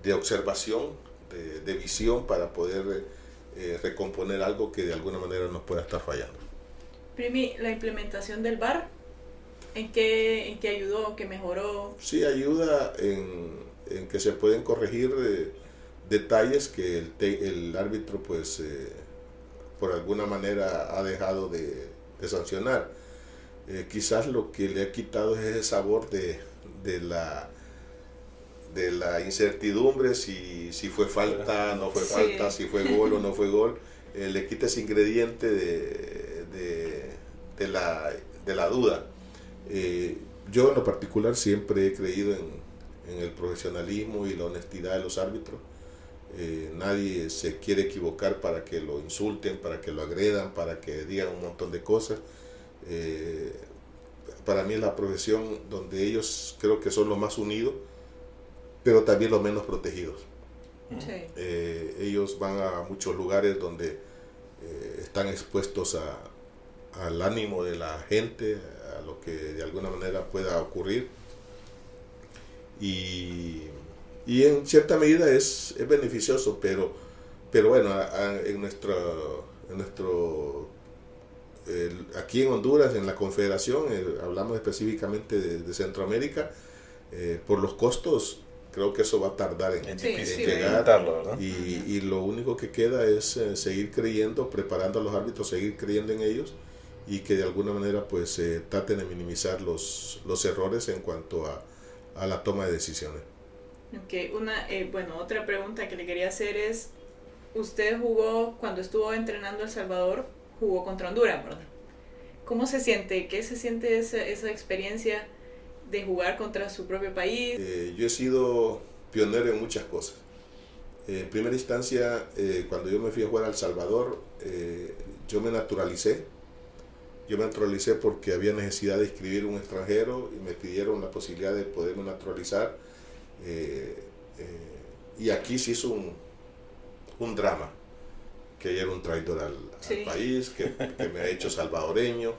de observación, de, visión para poder eh, recomponer algo que de alguna manera nos pueda estar fallando. Primi, la implementación del bar, ¿en qué, en qué ayudó, qué mejoró? Sí, ayuda en, en que se pueden corregir eh, detalles que el, el árbitro, pues, eh, por alguna manera ha dejado de, de sancionar. Eh, quizás lo que le ha quitado es ese sabor de, de la de la incertidumbre si, si fue falta, no fue falta, si fue gol o no fue gol, le quita ese ingrediente de de la, de la duda. Eh, yo en lo particular siempre he creído en, el profesionalismo y la honestidad de los árbitros. Eh, nadie se quiere equivocar para que lo insulten, para que lo agredan, para que digan un montón de cosas. Eh, para mí es la profesión donde ellos creo que son los más unidos, pero también los menos protegidos. ellos van a muchos lugares donde están expuestos a, al ánimo de la gente, a lo que de alguna manera pueda ocurrir. Y, en cierta medida es, beneficioso, pero, pero bueno, en nuestro, en nuestro aquí en Honduras, en la Confederación, eh, hablamos específicamente de, Centroamérica, eh, por los costos, creo que eso va a tardar en, llegar. Y, y, lo único que queda es eh, seguir creyendo, preparando a los árbitros, seguir creyendo en ellos y que de alguna manera pues se traten de minimizar los, los errores en cuanto a, a la toma de decisiones. Ok, una, eh, bueno, otra pregunta que le quería hacer es, usted jugó, cuando estuvo entrenando El Salvador, jugó contra Honduras, ¿verdad? ¿Cómo se siente? ¿Qué se siente esa, esa experiencia de jugar contra su propio país? Eh, yo he sido pionero en muchas cosas. En primera instancia, eh, cuando yo me fui a jugar a El Salvador, yo me naturalicé yo me naturalicé porque había necesidad de inscribir un extranjero y me pidieron la posibilidad de poderme naturalizar. Eh, eh, y aquí se hizo un, un drama, que era un traidor al, país, que, me ha hecho salvadoreño.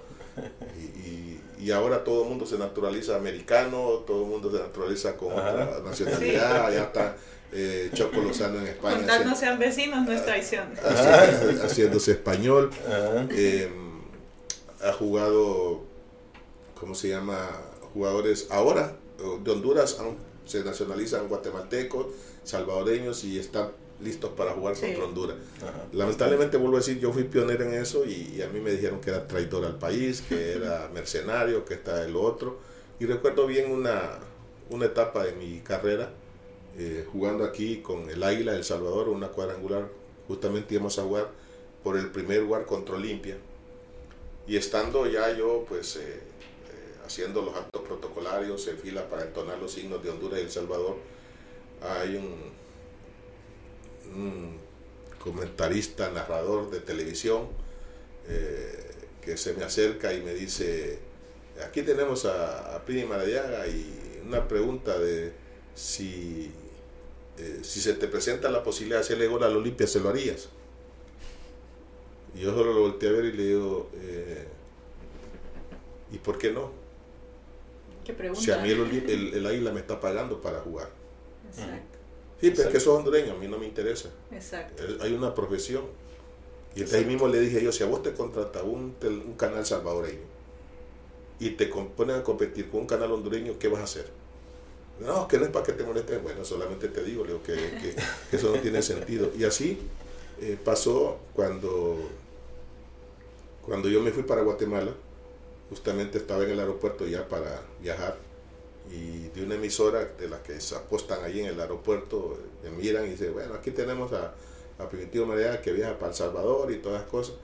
Y, ahora todo el mundo se naturaliza americano, todo el mundo se naturaliza con otra nacionalidad, ya está eh, Choco Lozano en España. Contar no sean vecinos no es traición. Haciéndose, español. Eh, ha jugado, ¿cómo se llama? Jugadores ahora de Honduras se nacionalizan guatemaltecos, salvadoreños y están listos para jugar contra Honduras. Lamentablemente, vuelvo a decir, yo fui pionero en eso y, a mí me dijeron que era traidor al país, que era mercenario, que está el otro. Y recuerdo bien una, una etapa de mi carrera eh, jugando aquí con el Águila de El Salvador, una cuadrangular. Justamente íbamos a jugar por el primer lugar contra Olimpia. Y estando ya yo, pues, eh, eh, haciendo los actos protocolarios en fila para entonar los signos de Honduras y El Salvador, hay un un comentarista, narrador de televisión, eh, que se me acerca y me dice, aquí tenemos a, a Pini Marayaga y una pregunta de si, eh, si se te presenta la posibilidad de hacerle gol al Olimpia, ¿se lo harías? Y yo solo lo volteé a ver y le digo, eh, ¿y por qué no? ¿Qué pregunta? Si a mí el, el, el águila me está pagando para jugar. Exacto. Sí, pero es que sos hondureño, a mí no me interesa. Exacto. Hay una profesión. Y ahí mismo le dije yo, si a vos te contrata un, un canal salvadoreño y te ponen a competir con un canal hondureño, ¿qué vas a hacer? No, que no es para que te molestes. Bueno, solamente te digo, Leo, que, que, eso no tiene sentido. Y así eh, pasó cuando, cuando yo me fui para Guatemala. Justamente estaba en el aeropuerto ya para viajar y de una emisora de las que se apostan ahí en el aeropuerto, me miran y dicen, bueno, aquí tenemos a, a Primitivo María que viaja para El Salvador y todas las cosas.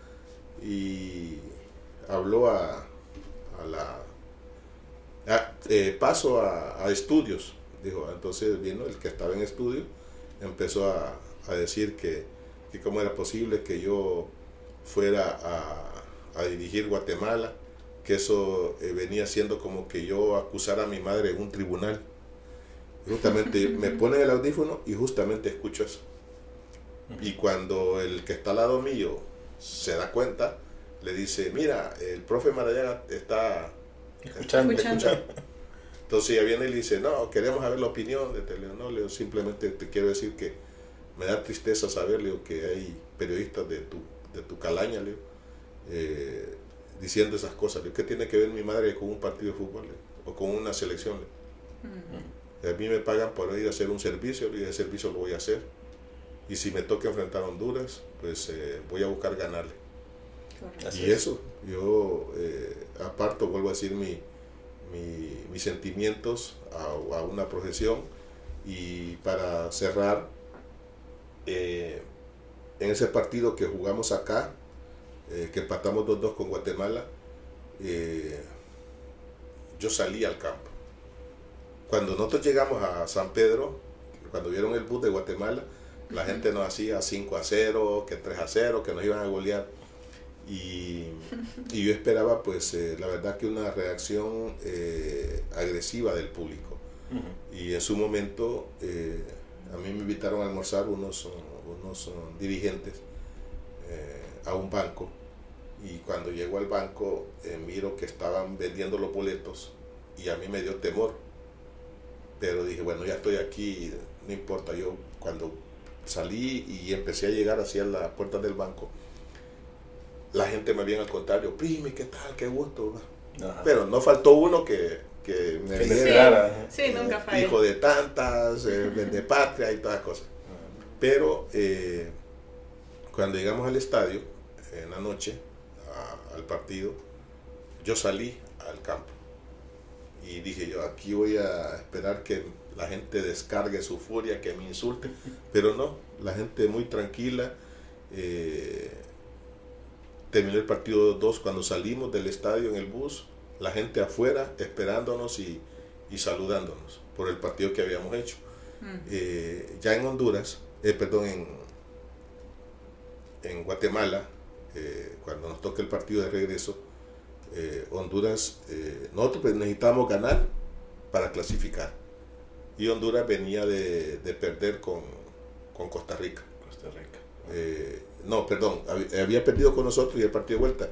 Y habló a, a la... Eh, paso a, a, estudios, dijo, entonces vino el que estaba en estudio, empezó a, a decir que, que cómo era posible que yo fuera a, a dirigir Guatemala que eso eh, venía siendo como que yo acusara a mi madre en un tribunal. Justamente me ponen el audífono y justamente escucho eso. Y cuando el que está al lado mío se da cuenta, le dice, mira, el profe Marayaga está escuchando. Entonces ella viene y le dice, no, queremos saber la opinión de Teleo. No, Leo, simplemente te quiero decir que me da tristeza saber, Leo, que hay periodistas de tu, de tu calaña, Leo, eh, diciendo esas cosas. ¿Qué tiene que ver mi madre con un partido de fútbol o con una selección? A mí me pagan por ir a hacer un servicio y ese servicio lo voy a hacer. Y si me toca enfrentar a Honduras, pues eh, voy a buscar ganarle. Y eso, yo eh, aparto, vuelvo a decir, mi, mis sentimientos a, una profesión. Y para cerrar, eh, en ese partido que jugamos acá, eh, que empatamos 2-2 con Guatemala, eh, yo salí al campo. Cuando nosotros llegamos a San Pedro, cuando vieron el bus de Guatemala, la gente nos hacía 5 a 0, que 3 a 0, que nos iban a golear. Y, y yo esperaba, pues, eh, la verdad que una reacción agresiva del público. Y en su momento, a mí me invitaron a almorzar unos, unos dirigentes a un banco y cuando llego al banco eh, miro que estaban vendiendo los boletos y a mí me dio temor. Pero dije, bueno, ya estoy aquí, no importa. Yo cuando salí y empecé a llegar hacia la puerta del banco, la gente me viene al contrario, prime, ¿qué tal? Qué gusto. Pero no faltó uno que, que me dijera, sí, nunca eh, hijo de tantas, eh, vende patria y todas las cosas. Pero cuando llegamos al estadio, en la noche, al partido, yo salí al campo y dije yo, aquí voy a esperar que la gente descargue su furia, que me insulte, pero no, la gente muy tranquila. Eh, terminó el partido 2 cuando salimos del estadio en el bus, la gente afuera esperándonos y, saludándonos por el partido que habíamos hecho. Mm. Eh, ya en Honduras, eh, perdón, en, en Guatemala, eh, cuando nos toque el partido de regreso, eh, Honduras, eh, nosotros pues, necesitábamos ganar para clasificar. Y Honduras venía de, perder con, Costa Rica. Costa Rica. no, perdón, había, perdido con nosotros y el partido de vuelta.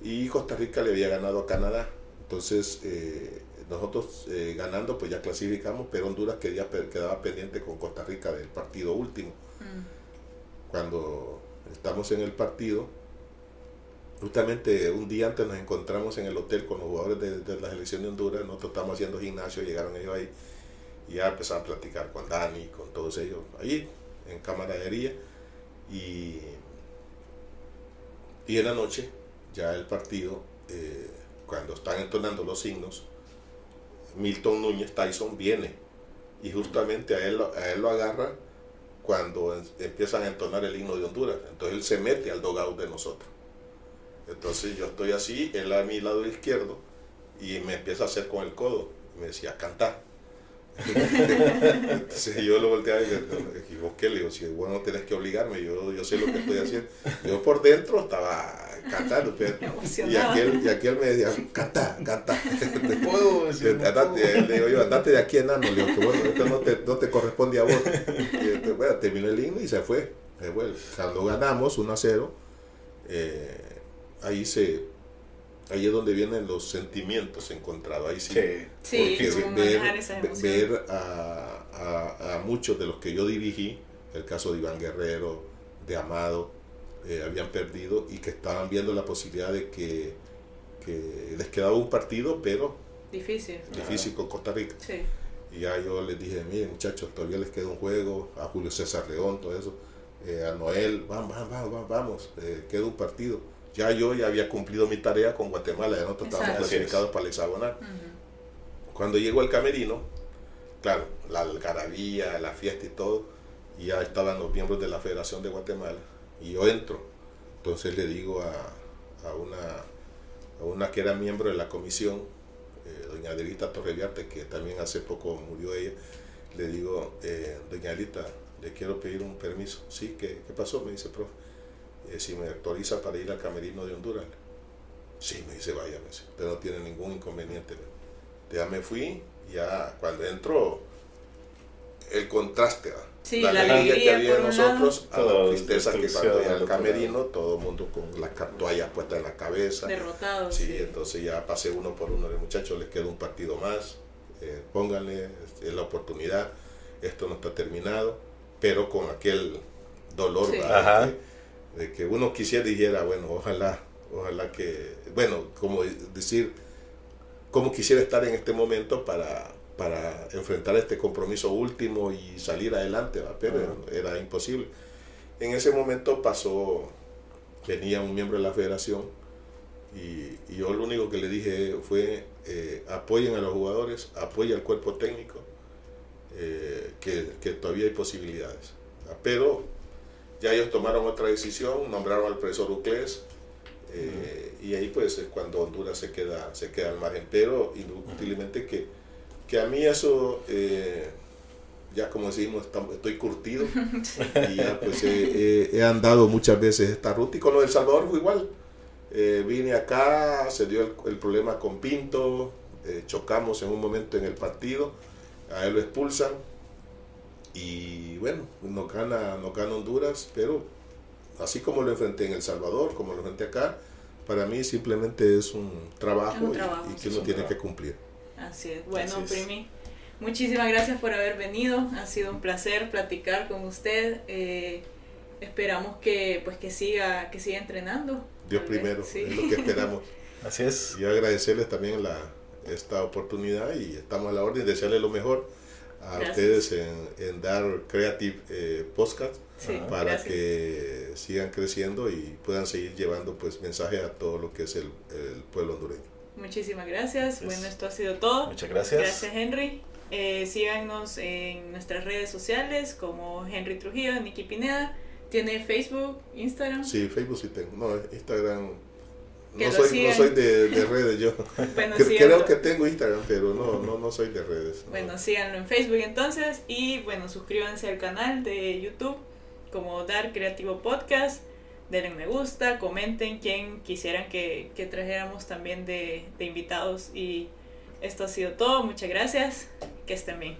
y Costa Rica le había ganado a Canadá. Entonces, eh, nosotros eh, ganando, pues ya clasificamos, pero Honduras quedía, quedaba pendiente con Costa Rica del partido último. Mm. Cuando estamos en el partido, justamente un día antes nos encontramos en el hotel con los jugadores de, la selección de Honduras, nosotros estábamos haciendo gimnasio, llegaron ellos ahí y ya empezaron a platicar con Dani, con todos ellos, ahí en camaradería y, y en la noche ya el partido, eh, cuando están entonando los signos, Milton Núñez Tyson viene y justamente a él, a él lo agarra cuando empiezan a entonar el himno de Honduras. Entonces él se mete al dogout de nosotros. Entonces yo estoy así, él a mi lado izquierdo, y me empieza a hacer con el codo. Y me decía, canta. Entonces yo lo volteaba y le digo, ¿vos qué? Le digo, si bueno, tenés que obligarme, yo, yo sé lo que estoy haciendo. Yo por dentro estaba cantando, pero, y, aquel, y aquel me decía, canta, canta. ¿Te puedo decir? le digo yo, andate de aquí enano, le digo, que bueno, esto no te, no te corresponde a vos. Y este, bueno, terminó el himno y se fue. Cuando ganamos 1 a 0, eh, ahí se ahí es donde vienen los sentimientos encontrados ahí sí, sí. ver, ver a, a, a, muchos de los que yo dirigí el caso de Iván Guerrero de Amado eh, habían perdido y que estaban viendo la posibilidad de que, que les quedaba un partido pero difícil. Difícil con Costa Rica. Y ya yo les dije miren muchachos todavía les queda un juego a Julio César León todo eso eh, a Noel vamos vamos vamos, vamos eh, queda un partido ya yo ya había cumplido mi tarea con Guatemala, ya nosotros estábamos clasificados para el hexagonal. Cuando llego al camerino, claro, la algarabía, la fiesta y todo, y ya estaban los miembros de la Federación de Guatemala, y yo entro, entonces le digo a, a una, a una que era miembro de la comisión, eh, doña Adelita Torreviarte, que también hace poco murió ella, le digo, eh, doña Adelita, le quiero pedir un permiso. Sí, ¿qué, qué pasó? Me dice, profe eh, si me autoriza para ir al camerino de Honduras. Sí, me dice, vaya, usted no tiene ningún inconveniente. Ya me fui, ya cuando entró, el contraste, la, alegría que había en nosotros, a la tristeza que cuando iba al camerino, todo el mundo con la toalla puesta en la cabeza. Derrotado. Sí, entonces ya pasé uno por uno, de muchachos, les queda un partido más, eh, pónganle, es la oportunidad, esto no está terminado, pero con aquel dolor, de que uno quisiera dijera, bueno, ojalá, ojalá que, bueno, como decir, como quisiera estar en este momento para, para enfrentar este compromiso último y salir adelante, pero era imposible. En ese momento pasó, venía un miembro de la federación y, yo lo único que le dije fue eh, apoyen a los jugadores, apoyen al cuerpo técnico, eh, que, que, todavía hay posibilidades. Pero ya ellos tomaron otra decisión, nombraron al profesor Uclés, eh, y ahí pues es cuando Honduras se queda, se queda al margen. Pero indiscutiblemente que, que a mí eso, eh, ya como decimos, estoy curtido y ya pues he andado muchas veces esta ruta y con lo del Salvador fue igual. Eh, vine acá, se dio el, el problema con Pinto, chocamos en un momento en el partido, a él lo expulsan, y bueno, no gana, no gana Honduras, pero así como lo enfrenté en El Salvador, como lo enfrenté acá, para mí simplemente es un trabajo, y, que uno tiene que cumplir. Así es. Bueno, Primi, muchísimas gracias por haber venido. Ha sido un placer platicar con usted. Eh, esperamos que pues que siga que siga entrenando. Dios primero, es lo que esperamos. Así es. Y agradecerles también la, esta oportunidad y estamos a la orden, desearles lo mejor a ustedes en, dar Creative eh, Podcast para que sigan creciendo y puedan seguir llevando pues mensaje a todo lo que es el, pueblo hondureño. Muchísimas gracias. Bueno, esto ha sido todo. Muchas gracias. Gracias, Henry. Eh, síganos en nuestras redes sociales como Henry Trujillo, Nicky Pineda. ¿Tiene Facebook, Instagram? Sí, Facebook sí tengo. No, Instagram no soy, no soy de, de, redes yo. Creo, que tengo Instagram, pero no, no, no soy de redes. Bueno, síganlo en Facebook entonces y bueno, suscríbanse al canal de YouTube como Dar Creativo Podcast. Denle me gusta, comenten quién quisieran que, que trajéramos también de, de invitados. Y esto ha sido todo. Muchas gracias. Que estén bien.